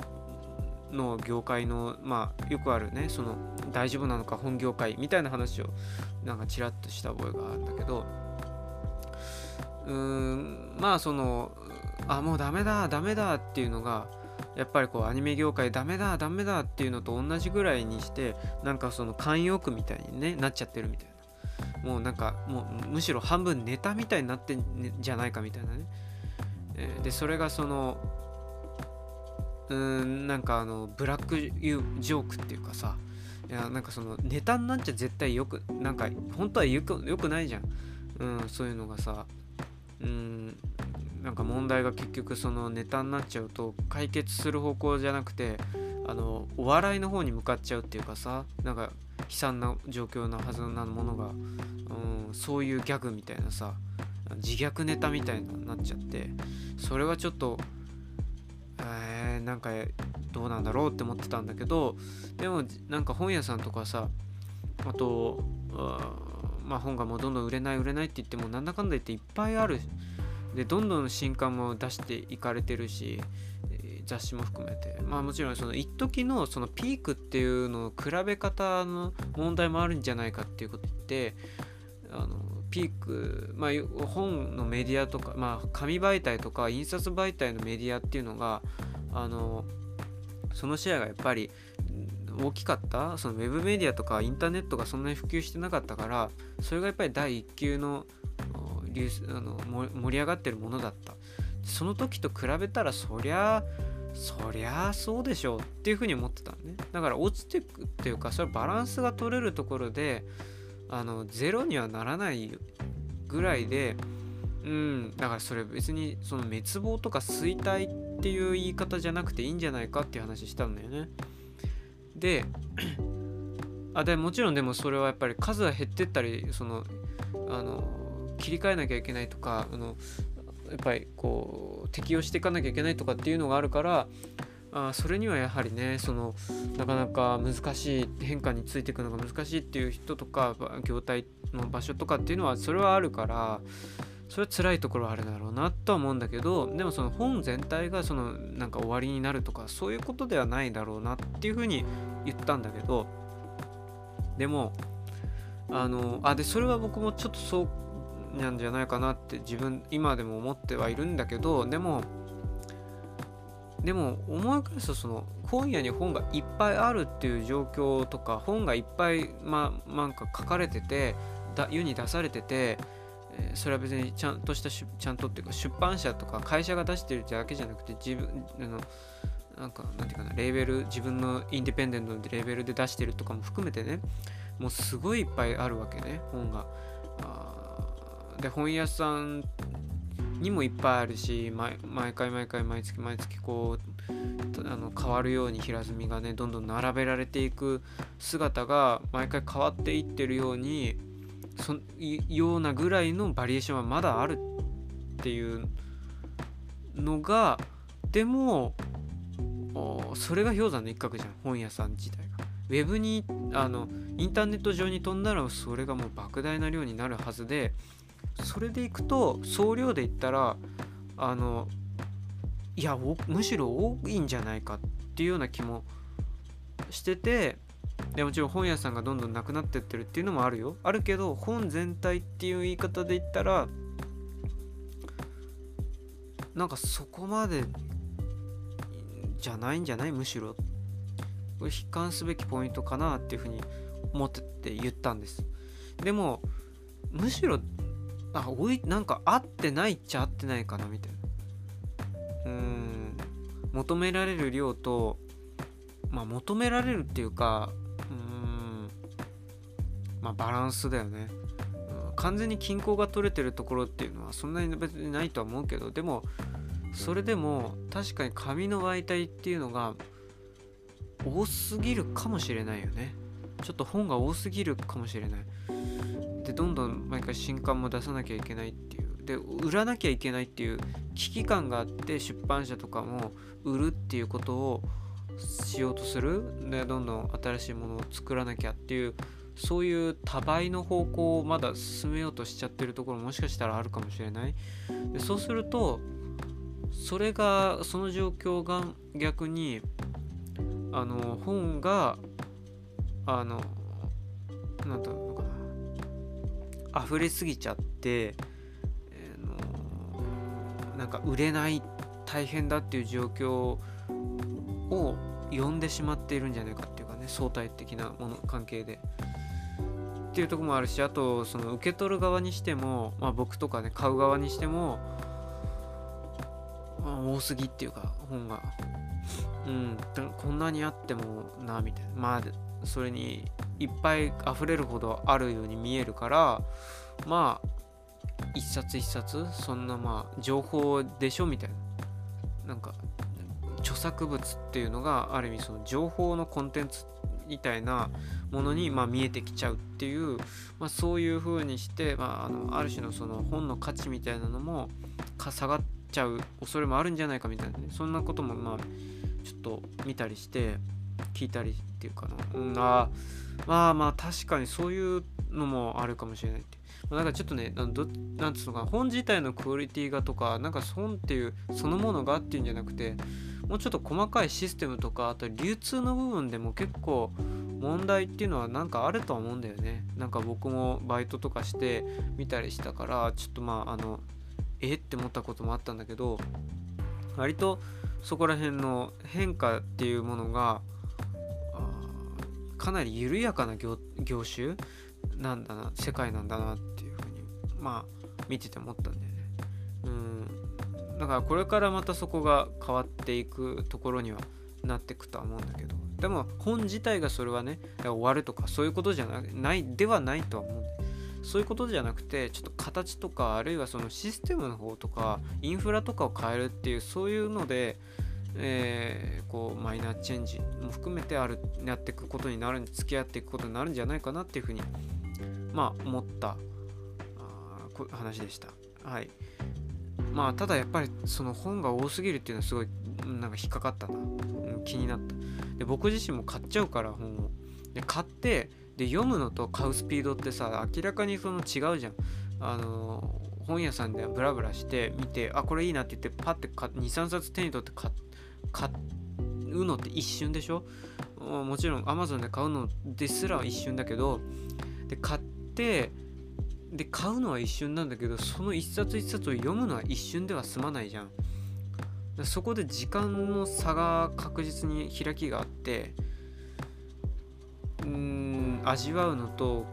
の業界のまあよくあるねその大丈夫なのか本業界みたいな話をなんかちらっとした覚えがあるんだけどうーんまあそのあもうダメだダメだっていうのがやっぱりこうアニメ業界ダメだダメだっていうのと同じぐらいにしてなんかその慣用句みたいに、ね、なっちゃってるみたいな。もうなんかもうむしろ半分ネタみたいになってんじゃないかみたいなね、えー、でそれがそのうんなんかあのブラックジョークっていうかさいやなんかそのネタになっちゃ絶対よくなんか本当はよくよくないじゃん、うん、そういうのがさうんなんか問題が結局そのネタになっちゃうと解決する方向じゃなくてあのお笑いの方に向かっちゃうっていうかさなんか悲惨な状況なはずなものが、うん、そういうギャグみたいなさ自虐ネタみたいになっちゃってそれはちょっとえー、なんかどうなんだろうって思ってたんだけどでもなんか本屋さんとかさあとまあ本がもうどんどん売れない売れないって言ってもなんだかんだ言っていっぱいある。でどんどん新刊も出していかれてるし雑誌も含めて。まあもちろんその一時のそのピークっていうのの比べ方の問題もあるんじゃないかっていうこと言ってあのピーク、まあ、本のメディアとか、まあ、紙媒体とか印刷媒体のメディアっていうのがあのそのシェアがやっぱり大きかった？そのウェブメディアとかインターネットがそんなに普及してなかったからそれがやっぱり第一級のあの盛り上がってるものだった。その時と比べたらそりゃそりゃそうでしょうっていうふうに思ってたのね。だから落ちてくっていうかそれバランスが取れるところであのゼロにはならないぐらいでうんだからそれ別にその滅亡とか衰退っていう言い方じゃなくていいんじゃないかっていう話したんだよね。で あでもちろんでもそれはやっぱり数が減ってったりそのあの切り替えなきゃいけないとかあのやっぱりこう適用していかなきゃいけないとかっていうのがあるからあそれにはやはりねそのなかなか難しい変化についていくのが難しいっていう人とか業態の場所とかっていうのはそれはあるからそれは辛いところはあるだろうなとは思うんだけどでもその本全体がそのなんか終わりになるとかそういうことではないだろうなっていうふうに言ったんだけどでもあのあでそれは僕もちょっとそうなんじゃないかなって自分今でも思ってはいるんだけどでもでも思い返すとその本屋に本がいっぱいあるっていう状況とか本がいっぱいまなんか書かれててだ世に出されてて、それは別にちゃんとしたちゃんとっていうか出版社とか会社が出してるだけじゃなくて自分あのなんかなんていうかなレーベル自分のインディペンデントでレーベルで出してるとかも含めてねもうすごいいっぱいあるわけね本が。で本屋さんにもいっぱいあるし毎回毎回毎月毎月こうあの変わるように平積みがねどんどん並べられていく姿が毎回変わっていってるようにそようなぐらいのバリエーションはまだあるっていうのがでもそれが氷山の一角じゃん本屋さん自体が。ウェブにあのインターネット上に飛んだらそれがもう莫大な量になるはずでそれでいくと総量で言ったらあのいやむしろ多いんじゃないかっていうような気もしててでもちろん本屋さんがどんどんなくなってってるっていうのもあるよ。あるけど本全体っていう言い方で言ったらなんかそこまでじゃないんじゃない？むしろ。これ悲観すべきポイントかなっていうふうに思ってて言ったんです。でもむしろあおいなんか合ってないっちゃ合ってないかなみたいな。うん。求められる量とまあ求められるっていうかうん。まあバランスだよね、うん、完全に均衡が取れてるところっていうのはそんなに別にないとは思うけどでもそれでも確かに紙の媒体っていうのが多すぎるかもしれないよね。ちょっと本が多すぎるかもしれない。でどんどん毎回新刊も出さなきゃいけないっていう。で売らなきゃいけないっていう危機感があって出版社とかも売るっていうことをしようとする。でどんどん新しいものを作らなきゃっていうそういう多倍の方向をまだ進めようとしちゃってるところもしかしたらあるかもしれない。でそうするとそれがその状況が逆にあの本があのなんだろう溢れすぎちゃって、えー、のなんか売れない大変だっていう状況を呼んでしまっているんじゃないかっていうかね相対的なもの関係で。っていうとこもあるしあとその受け取る側にしても、まあ、僕とかね買う側にしても、まあ、多すぎっていうか本がうんこんなにあってもなみたいなまあそれにいっぱい溢れるほどあるように見えるからまあ一冊一冊そんなまあ情報でしょみたいな。なんか著作物っていうのがある意味その情報のコンテンツみたいなものにま見えてきちゃうっていう、まあ、そういう風にして、まあ、あのある種のその本の価値みたいなのも下がっちゃう恐れもあるんじゃないかみたいなね。そんなこともまあちょっと見たりして。聞いたりっていうかな、うん、あまあまあ確かにそういうのもあるかもしれないって。なんかちょっとねなんどなんつうのか本自体のクオリティがとかなんか本っていうそのものがっていうんじゃなくてもうちょっと細かいシステムとかあと流通の部分でも結構問題っていうのはなんかあるとは思うんだよね。なんか僕もバイトとかして見たりしたからちょっとまああのえって思ったこともあったんだけど割とそこら辺の変化っていうものがかなり緩やかな業種なんだな世界なんだなっていうふうにまあ見てて思ったんだよね。うんだからこれからまたそこが変わっていくところにはなってくとは思うんだけどでも本自体がそれはね終わるとかそういうことじゃないではないとは思うそういうことじゃなくてちょっと形とかあるいはそのシステムの方とかインフラとかを変えるっていうそういうので、えー、こうマイナーチェンジも含めてあるやっていくことになる付き合っていくことになるんじゃないかなっていうふうにまあ思ったあ話でした。はい。まあただやっぱりその本が多すぎるっていうのはすごいなんか引っかかったな、うん、気になった。で僕自身も買っちゃうから本を。で買ってで読むのと買うスピードってさ明らかにその違うじゃん。あの本屋さんでブラブラして見てあこれいいなって言ってパッて23冊手に取って買っ買うのって一瞬でしょ？もちろん Amazon で買うのですら一瞬だけどで買ってで買うのは一瞬なんだけどその一冊一冊を読むのは一瞬では済まないじゃん。そこで時間の差が確実に開きがあってうん味わうのと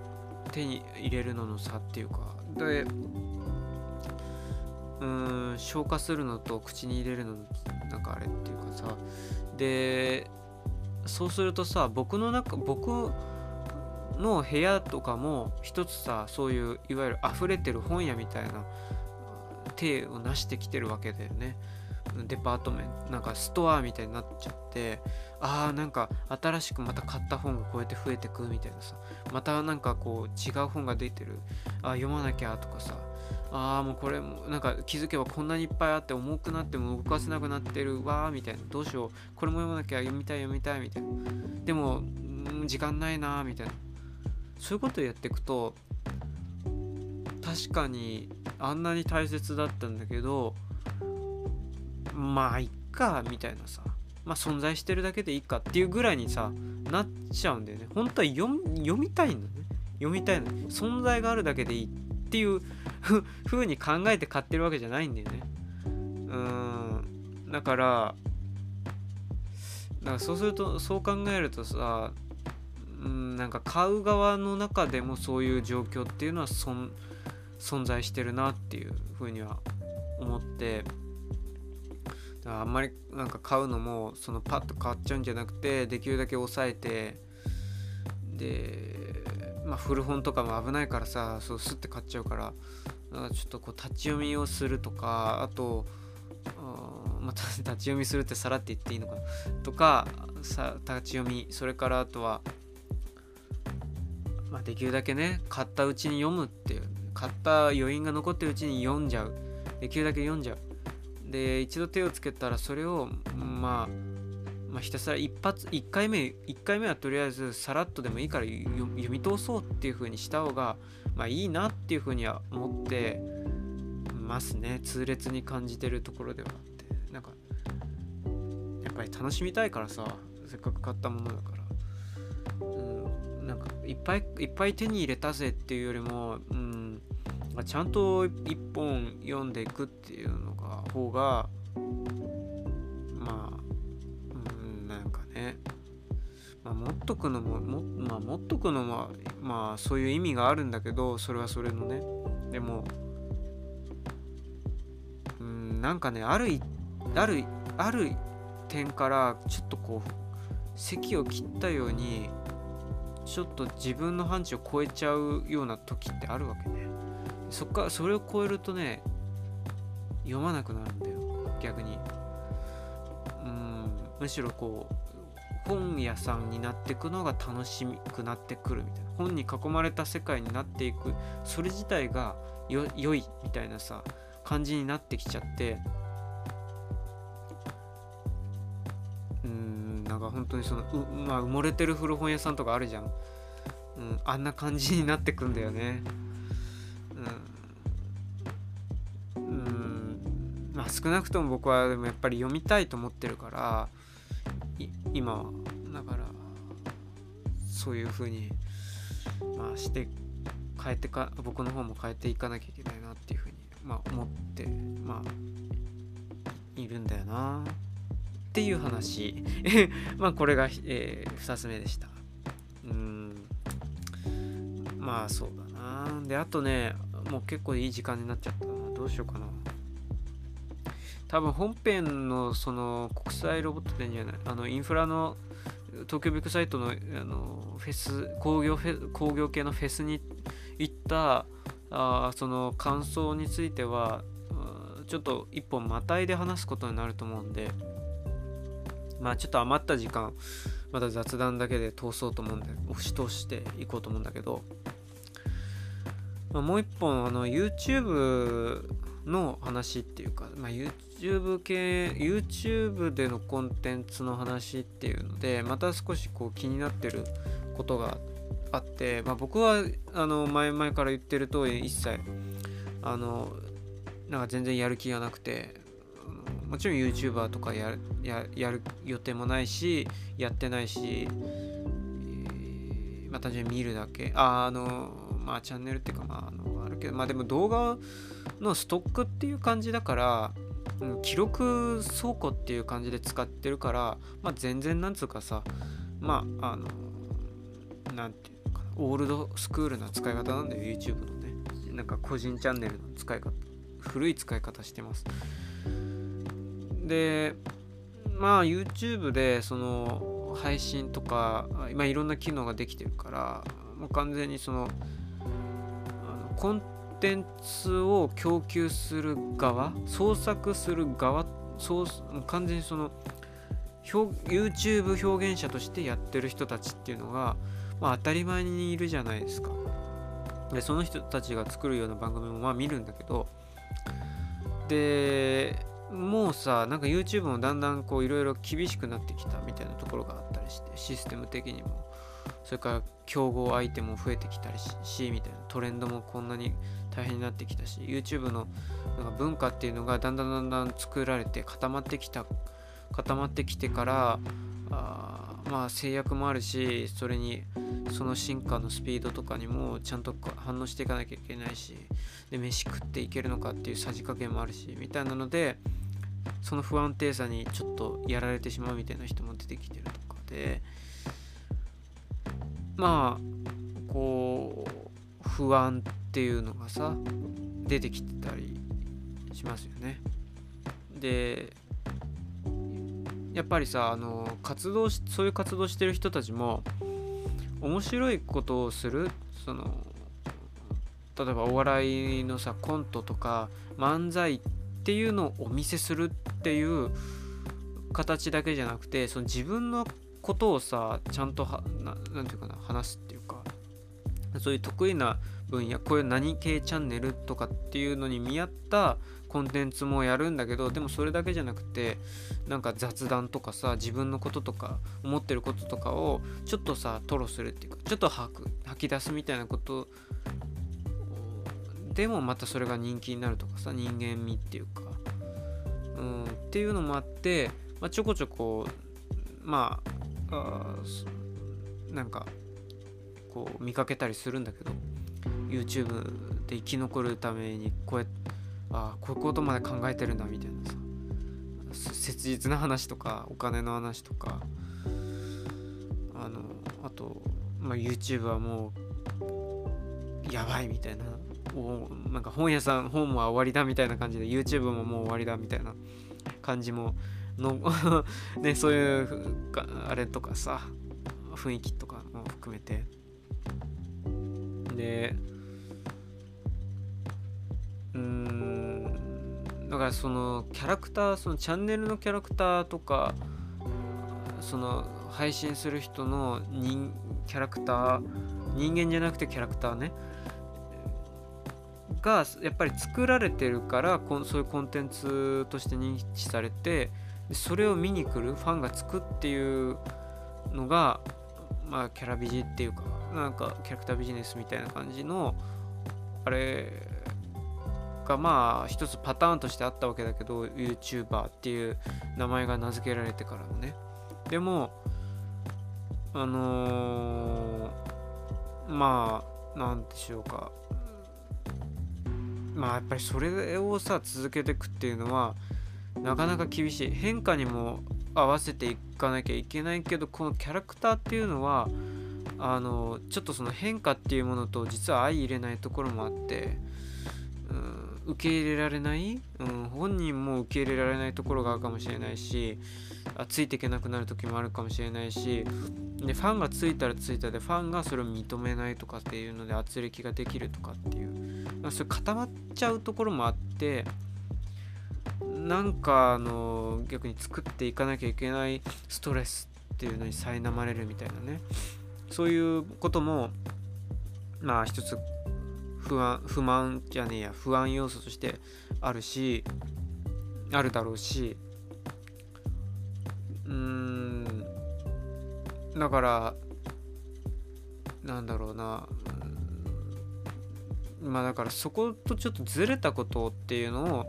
手に入れるのの差っていうか。でうん消化するのと口に入れるのなんかあれっていうかさ。でそうするとさ僕の中僕の部屋とかも一つさそういういわゆる溢れてる本屋みたいな手を成してきてるわけだよね。デパートメントなんかストアみたいになっちゃってああなんか新しくまた買った本がこうやって増えてくみたいなさ。またなんかこう違う本が出てる。あ読まなきゃとかさ。ああもうこれもなんか気づけばこんなにいっぱいあって重くなっても動かせなくなってる。わーみたいな。どうしよう。これも読まなきゃ読みたい読みたいみたいな。でも時間ないなーみたいな。そういうことをやっていくと確かにあんなに大切だったんだけどまあいっかみたいなさ。まあ存在してるだけでいいかっていうぐらいにさなっちゃうんだよね。本当は読みたいんだね。読みたいの。存在があるだけでいいっていうふうに考えて買ってるわけじゃないんだよね。うん。だからだからそうするとそう考えるとさうんなんか買う側の中でもそういう状況っていうのは存在してるなっていうふうには思って。だからあんまりなんか買うのもそのパッと買っちゃうんじゃなくてできるだけ抑えてでまあ古本とかも危ないからさそうスッて買っちゃうからなんかちょっとこう立ち読みをするとかあとまた 立ち読みするってさらって言っていいのかな？とかさ立ち読みそれからあとは、まあ、できるだけね買ったうちに読むっていう買った余韻が残ってるうちに読んじゃう。できるだけ読んじゃう。で一度手をつけたらそれをまあまあ、ひたすら一発1回目1回目はとりあえずさらっとでもいいから読み通そうっていう風にした方がまあいいなっていう風には思ってますね。痛烈に感じてるところではあって。なんかやっぱり楽しみたいからさせっかく買ったものだから。うんなんかいっぱいいっぱい手に入れたぜっていうよりもうんちゃんと一本読んでいくっていうのが方がまあうんなんかね。まあ、持っとくのもも,、まあ、持っとくのはまあそういう意味があるんだけどそれはそれのね。でもうんなんかねあるあるある点からちょっとこう席を切ったようにちょっと自分の範疇を超えちゃうような時ってあるわけね。そっからそれを超えるとね読まなくなるんだよ。逆に。うんむしろこう本屋さんになっていくのが楽しくなってくるみたいな本に囲まれた世界になっていくそれ自体がよ良いみたいなさ感じになってきちゃって。うんなんか本当にそのう、まあ、埋もれてる古本屋さんとかあるじゃん、うん、あんな感じになってくんだよね。うん。うん。まあ少なくとも僕はでもやっぱり読みたいと思ってるから今は。そういうふうにまあして変えてか僕の方も変えていかなきゃいけないなっていうふうにまあ思ってまあいるんだよな。っていう話。まあこれが、えー、2つ目でした。うん。まあそうだな。であとねもう結構いい時間になっちゃったな。どうしようかな。多分本編のその国際ロボット展じゃないあのインフラの東京ビッグサイトのあのフェス工業フェ工業系のフェスに行ったあその感想についてはちょっと一本またいで話すことになると思うんでまあちょっと余った時間また雑談だけで通そうと思うんで押し通していこうと思うんだけど、まあ、もう一本あの YouTube の話っていうか、まあ、YouTube 系 YouTube でのコンテンツの話っていうのでまた少しこう気になってることがあって、まあ、僕はあの前々から言ってる通り一切あのなんか全然やる気がなくてもちろん YouTuber とかやる予定もないしやってないし、えー、まあ単純に見るだけ。ああのまあチャンネルっていうかまああのあるけどまあでも動画のストックっていう感じだから、記録倉庫っていう感じで使ってるから、まあ、全然なんつうかさまああのなんていうのかなオールドスクールな使い方なんだよ YouTube のね。なんか個人チャンネルの使い方古い使い方してます。でまあ YouTube でその配信とか今いろんな機能ができてるからもう完全にそのあのコンテンツを供給する側創作する側そう完全にその YouTube 表現者としてやってる人たちっていうのが、まあ、当たり前にいるじゃないですか。でその人たちが作るような番組もまあ見るんだけどでもうさなんか YouTube もだんだんこういろいろ厳しくなってきたみたいなところがあったりしてシステム的にも。それから競合相手も増えてきたりしみたいな。トレンドもこんなに大変になってきたし YouTube のなんか文化っていうのがだんだんだんだん作られて固まってきた固まってきてからあまあ制約もあるしそれにその進化のスピードとかにもちゃんと反応していかなきゃいけないしで飯食っていけるのかっていうさじ加減もあるしみたいなのでその不安定さにちょっとやられてしまうみたいな人も出てきてるとかでまあこう不安っていうのがさ出てきたりしますよね。でやっぱりさあの活動しそういう活動してる人たちも面白いことをするその例えばお笑いのさコントとか漫才っていうのをお見せするっていう形だけじゃなくてその自分のことをさちゃんとはななんていうかな話すっていうかそういう得意な分野こういう何系チャンネルとかっていうのに見合ったコンテンツもやるんだけどでもそれだけじゃなくてなんか雑談とかさ自分のこととか思ってることとかをちょっとさ吐露するっていうかちょっと吐く吐き出すみたいなことでもまたそれが人気になるとかさ人間味っていうか、うん、っていうのもあって、まあ、ちょこちょこまああなんかこう見かけたりするんだけど。YouTube で生き残るためにこうやってああこういうことまで考えてるんだみたいなさ切実な話とかお金の話とかあのあと、まあ、YouTube はもうやばいみたいなおなんか本屋さん本も終わりだみたいな感じで YouTube ももう終わりだみたいな感じもの ねそういうあれとかさ雰囲気とかも含めて。でうん。だからそのキャラクターそのチャンネルのキャラクターとかその配信する人の人キャラクター人間じゃなくてキャラクターね。がやっぱり作られてるからそういうコンテンツとして認知されてそれを見に来るファンがつくっていうのがまあキャラビジっていうかなんかキャラクタービジネスみたいな感じのあれがまあ一つパターンとしてあったわけだけど YouTuber っていう名前が名付けられてからのね。でもあのー、まあなんでしょうか。まあやっぱりそれをさ続けていくっていうのはなかなか厳しい。変化にも合わせていかなきゃいけないけどこのキャラクターっていうのはあのちょっとその変化っていうものと実は相入れないところもあって、うん、受け入れられない、うん、本人も受け入れられないところがあるかもしれないしあついていけなくなる時もあるかもしれないしでファンがついたらついたでファンがそれを認めないとかっていうので圧力ができるとかっていうまあそれ固まっちゃうところもあってなんかあの逆に作っていかなきゃいけないストレスっていうのに苛まれるみたいなね。そういうこともまあ一つ不安不満じゃねえや不安要素としてあるしあるだろうしうんだからなんだろうなまあだからそことちょっとずれたことっていうのを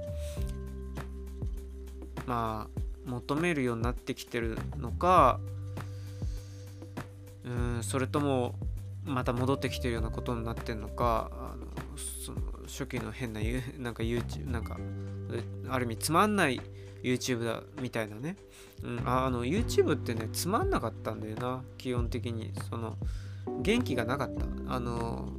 まあ求めるようになってきてるのかうんそれともまた戻ってきてるようなことになってんのかあのその初期の変ななんか YouTube なんかある意味つまんない YouTube だみたいなね、うん、あの YouTube ってねつまんなかったんだよな基本的に。その元気がなかった。あの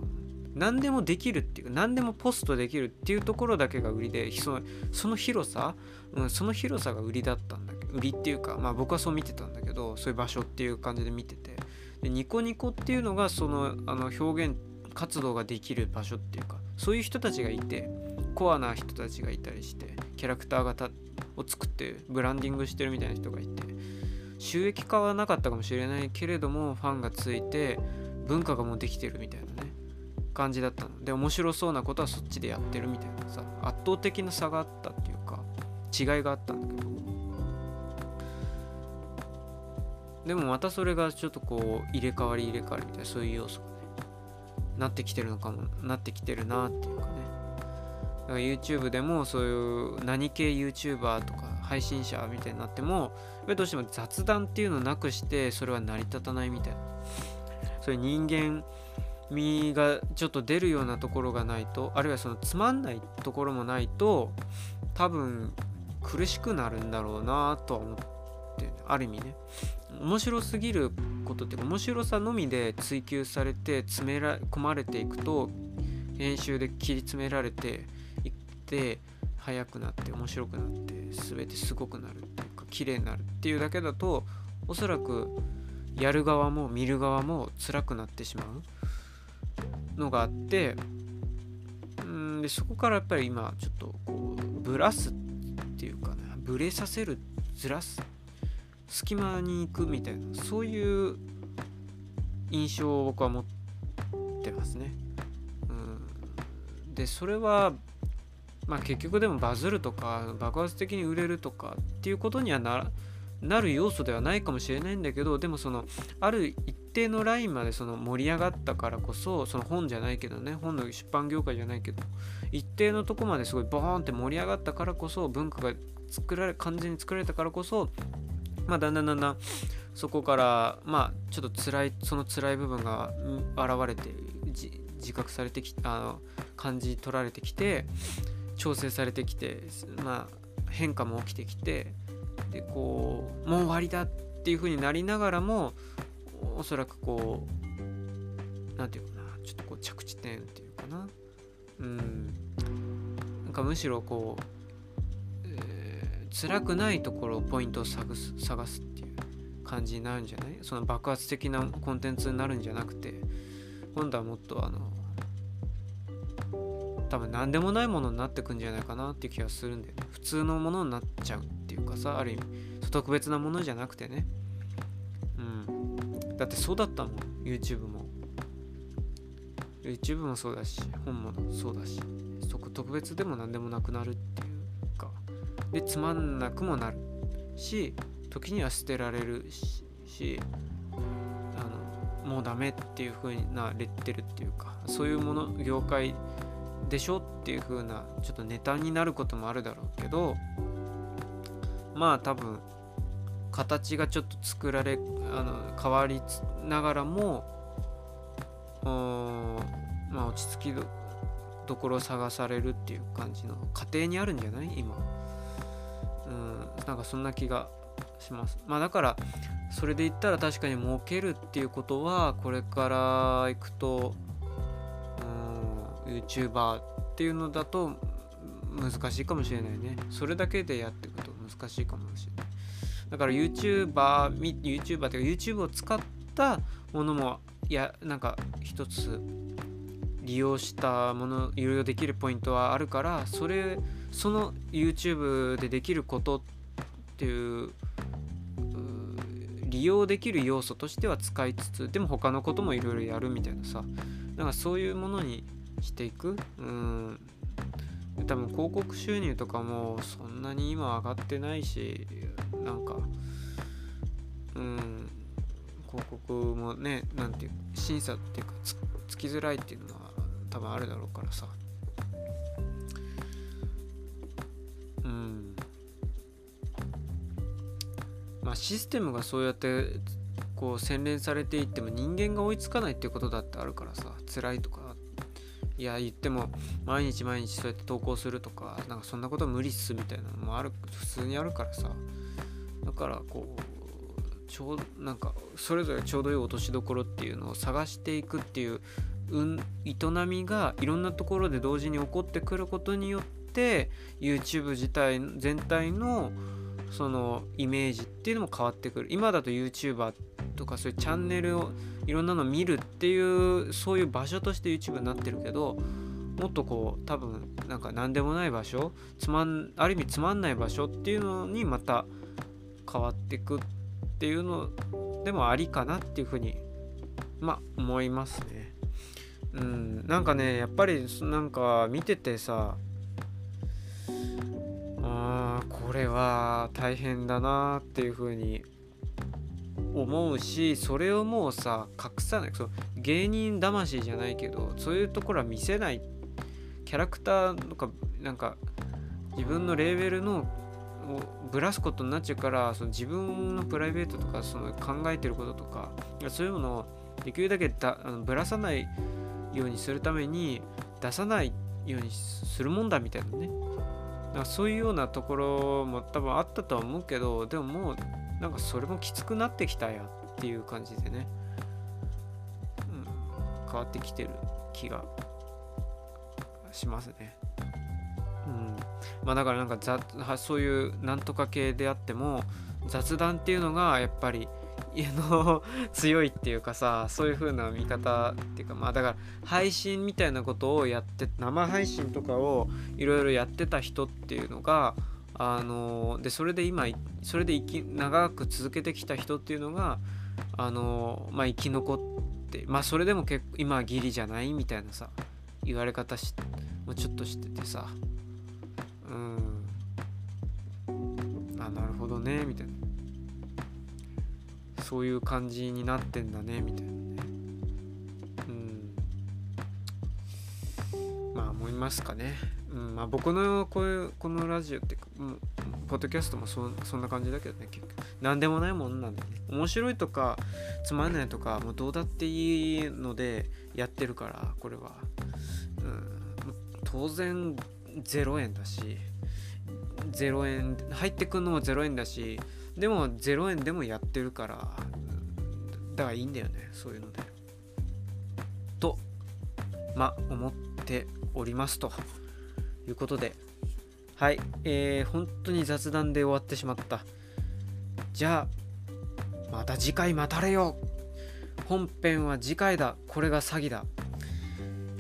何でもできるっていう何でもポストできるっていうところだけが売りでそのその広さ、うん、その広さが売りだったんだけど売りっていうかまあ僕はそう見てたんだけどそういう場所っていう感じで見てて。でニコニコっていうのがそのあの表現活動ができる場所っていうかそういう人たちがいてコアな人たちがいたりしてキャラクターがたを作ってブランディングしてるみたいな人がいて収益化はなかったかもしれないけれどもファンがついて文化がもうできてるみたいなね感じだったの。で面白そうなことはそっちでやってるみたいなさ圧倒的な差があったっていうか違いがあったんだけど。でもまたそれがちょっとこう入れ替わり入れ替わりみたいなそういう要素がねなってきてるのかもなってきてるなっていうかね。だから YouTube でもそういう何系 YouTuber とか配信者みたいになってもどうしても雑談っていうのなくしてそれは成り立たないみたいな。そういう人間味がちょっと出るようなところがないとあるいはそのつまんないところもないと多分苦しくなるんだろうなとは思ってある意味ね。面白すぎることって面白さのみで追求されて詰めら込まれていくと編集で切り詰められていって速くなって面白くなって全てすごくなるっていうか綺麗になるっていうだけだとおそらくやる側も見る側も辛くなってしまうのがあってうんでそこからやっぱり今ちょっとこうブラすっていうかねブレさせるずらす隙間に行くみたいなそういう印象を僕は持ってますね。うん、でそれはまあ結局でもバズるとか爆発的に売れるとかっていうことにはななる要素ではないかもしれないんだけどでもそのある一定のラインまでその盛り上がったからこそその本じゃないけどね本の出版業界じゃないけど一定のとこまですごいボーンって盛り上がったからこそ文化が作られ完全に作られたからこそまあだんだんだんだんそこからまあちょっと辛いその辛い部分が現れて自覚されてきあの感じ取られてきて調整されてきてまあ変化も起きてきてでこうもう終わりだっていう風になりながらもおそらくこう何て言うかなちょっとこう着地点っていうかな。うん。なんかむしろこう、辛くないところをポイントを探す探すっていう感じになるんじゃない？その爆発的なコンテンツになるんじゃなくて今度はもっとあの多分何でもないものになってくんじゃないかなっていう気がするんだよね。普通のものになっちゃうっていうかさある意味特別なものじゃなくてね。うん。だってそうだったもん YouTube も。YouTube もそうだし本もそうだしそこ特別でも何でもなくなるっていう。でつまんなくもなるし時には捨てられるしあのもうダメっていう風なレッテルっていうかそういうもの業界でしょっていう風なちょっとネタになることもあるだろうけどまあ多分形がちょっと作られあの変わりながらもまあ落ち着きどころを探されるっていう感じの過程にあるんじゃない？今。なんかそんな気がします。まあだからそれで言ったら確かに儲けるっていうことはこれから行くと YouTuber っていうのだと難しいかもしれないね。それだけでやっていくと難しいかもしれない。だから YouTuber、YouTuber っていうか YouTube を使ったものもいやなんか一つ利用したものいろいろできるポイントはあるからそれその YouTube でできることってていう利用できる要素としては使いつつでも他のこともいろいろやるみたいなさ。なんかそういうものにしていく。うん。多分広告収入とかもそんなに今上がってないしなんかうん。広告もねなんていう審査っていうかつきづらいっていうのは多分あるだろうからさ。まあシステムがそうやってこう洗練されていっても人間が追いつかないっていうことだってあるからさ辛いとかいや言っても毎日毎日そうやって投稿するとかなんかそんなこと無理っすみたいなのもある普通にあるからさ。だからこうちょうなんかそれぞれちょうどいい落としどころっていうのを探していくっていう営みがいろんなところで同時に起こってくることによって YouTube 自体全体のそのイメージっていうのも変わってくる今だと YouTuber とかそういうチャンネルをいろんなの見るっていうそういう場所として YouTube になってるけどもっとこう多分なんか何でもない場所つまんある意味つまんない場所っていうのにまた変わっていくっていうのでもありかなっていうふうにまあ思いますね。うん、なんかねやっぱりなんか見ててさこれは大変だなっていうふうに思うしそれをもうさ隠さない。そう芸人魂じゃないけどそういうところは見せないキャラクターとかなんか自分のレーベルのをぶらすことになっちゃうからその自分のプライベートとかその考えてることとかそういうものをできるだけだあのぶらさないようにするために出さないようにするもんだみたいなね。だかそういうようなところも多分あったとは思うけどでももうなんかそれもきつくなってきたやっていう感じでね、うん、変わってきてる気がしますね。うん、まあだからなんか雑そういうなんとか系であっても雑談っていうのがやっぱりの強いっていうかさそういう風な見方っていうかまあだから配信みたいなことをやって生配信とかをいろいろやってた人っていうのがあのでそれで今それで生き長く続けてきた人っていうのがあのまあ生き残ってまあそれでも結構今はギリじゃないみたいなさ言われ方しもうちょっとしててさ。うん。あなるほどねみたいな。そういう感じになってんだねみたいなね。うん。まあ思いますかね、うん。まあ、僕のこういうこのラジオって、ポッドキャストもそそんな感じだけどね結局。何でもないもんなんでね。面白いとかつまんないとかもうどうだっていいのでやってるからこれは、うん、当然0円だし0円入ってくんのも0円だしでも0円でもやってるからだからいいんだよねそういうので。とまあ思っておりますと。いうことで。はい。えー、本当に雑談で終わってしまった。じゃあまた次回待たれよ。本編は次回だ。これが詐欺だ。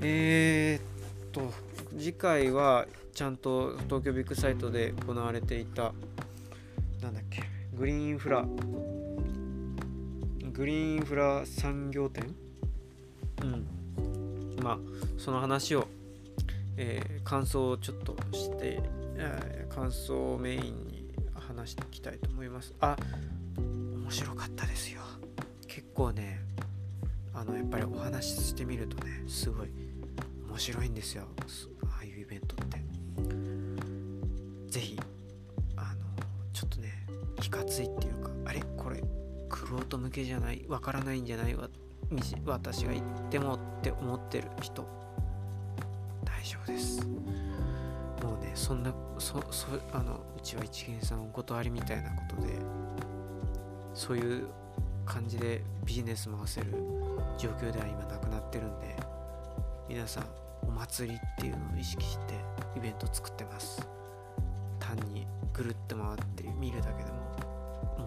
えー、っと次回はちゃんと東京ビッグサイトで行われていたグリーンインフラグリーンインフラ産業展うん。まあその話を、えー、感想をちょっとして、えー、感想をメインに話していきたいと思います。あ面白かったですよ。結構ねあのやっぱりお話ししてみるとねすごい面白いんですよ。いかついっていうかあれ？これクロート向けじゃないわからないんじゃないわ私が言ってもって思ってる人。大丈夫です。もうねそんなそそあのうちは一元さんお断りみたいなことでそういう感じでビジネス回せる状況では今なくなってるんで皆さんお祭りっていうのを意識してイベント作ってます。単にぐるっと回って見るだけでも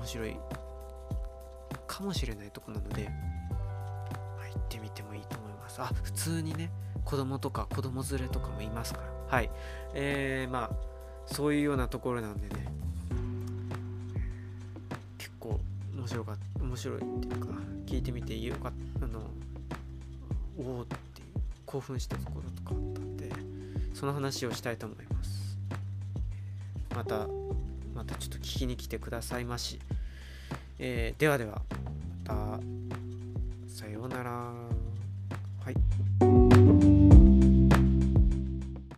面白いかもしれないとこなので、まあ、行ってみてもいいと思います。あ普通にね子供とか子供連れとかもいますから。はい。えー、まあそういうようなところなんでね結構面白かった面白いっていうか聞いてみてよかったのおおっていう興奮したところとかあったんでその話をしたいと思います。またまたちょっと聞きに来てくださいまし、えー、ではでは。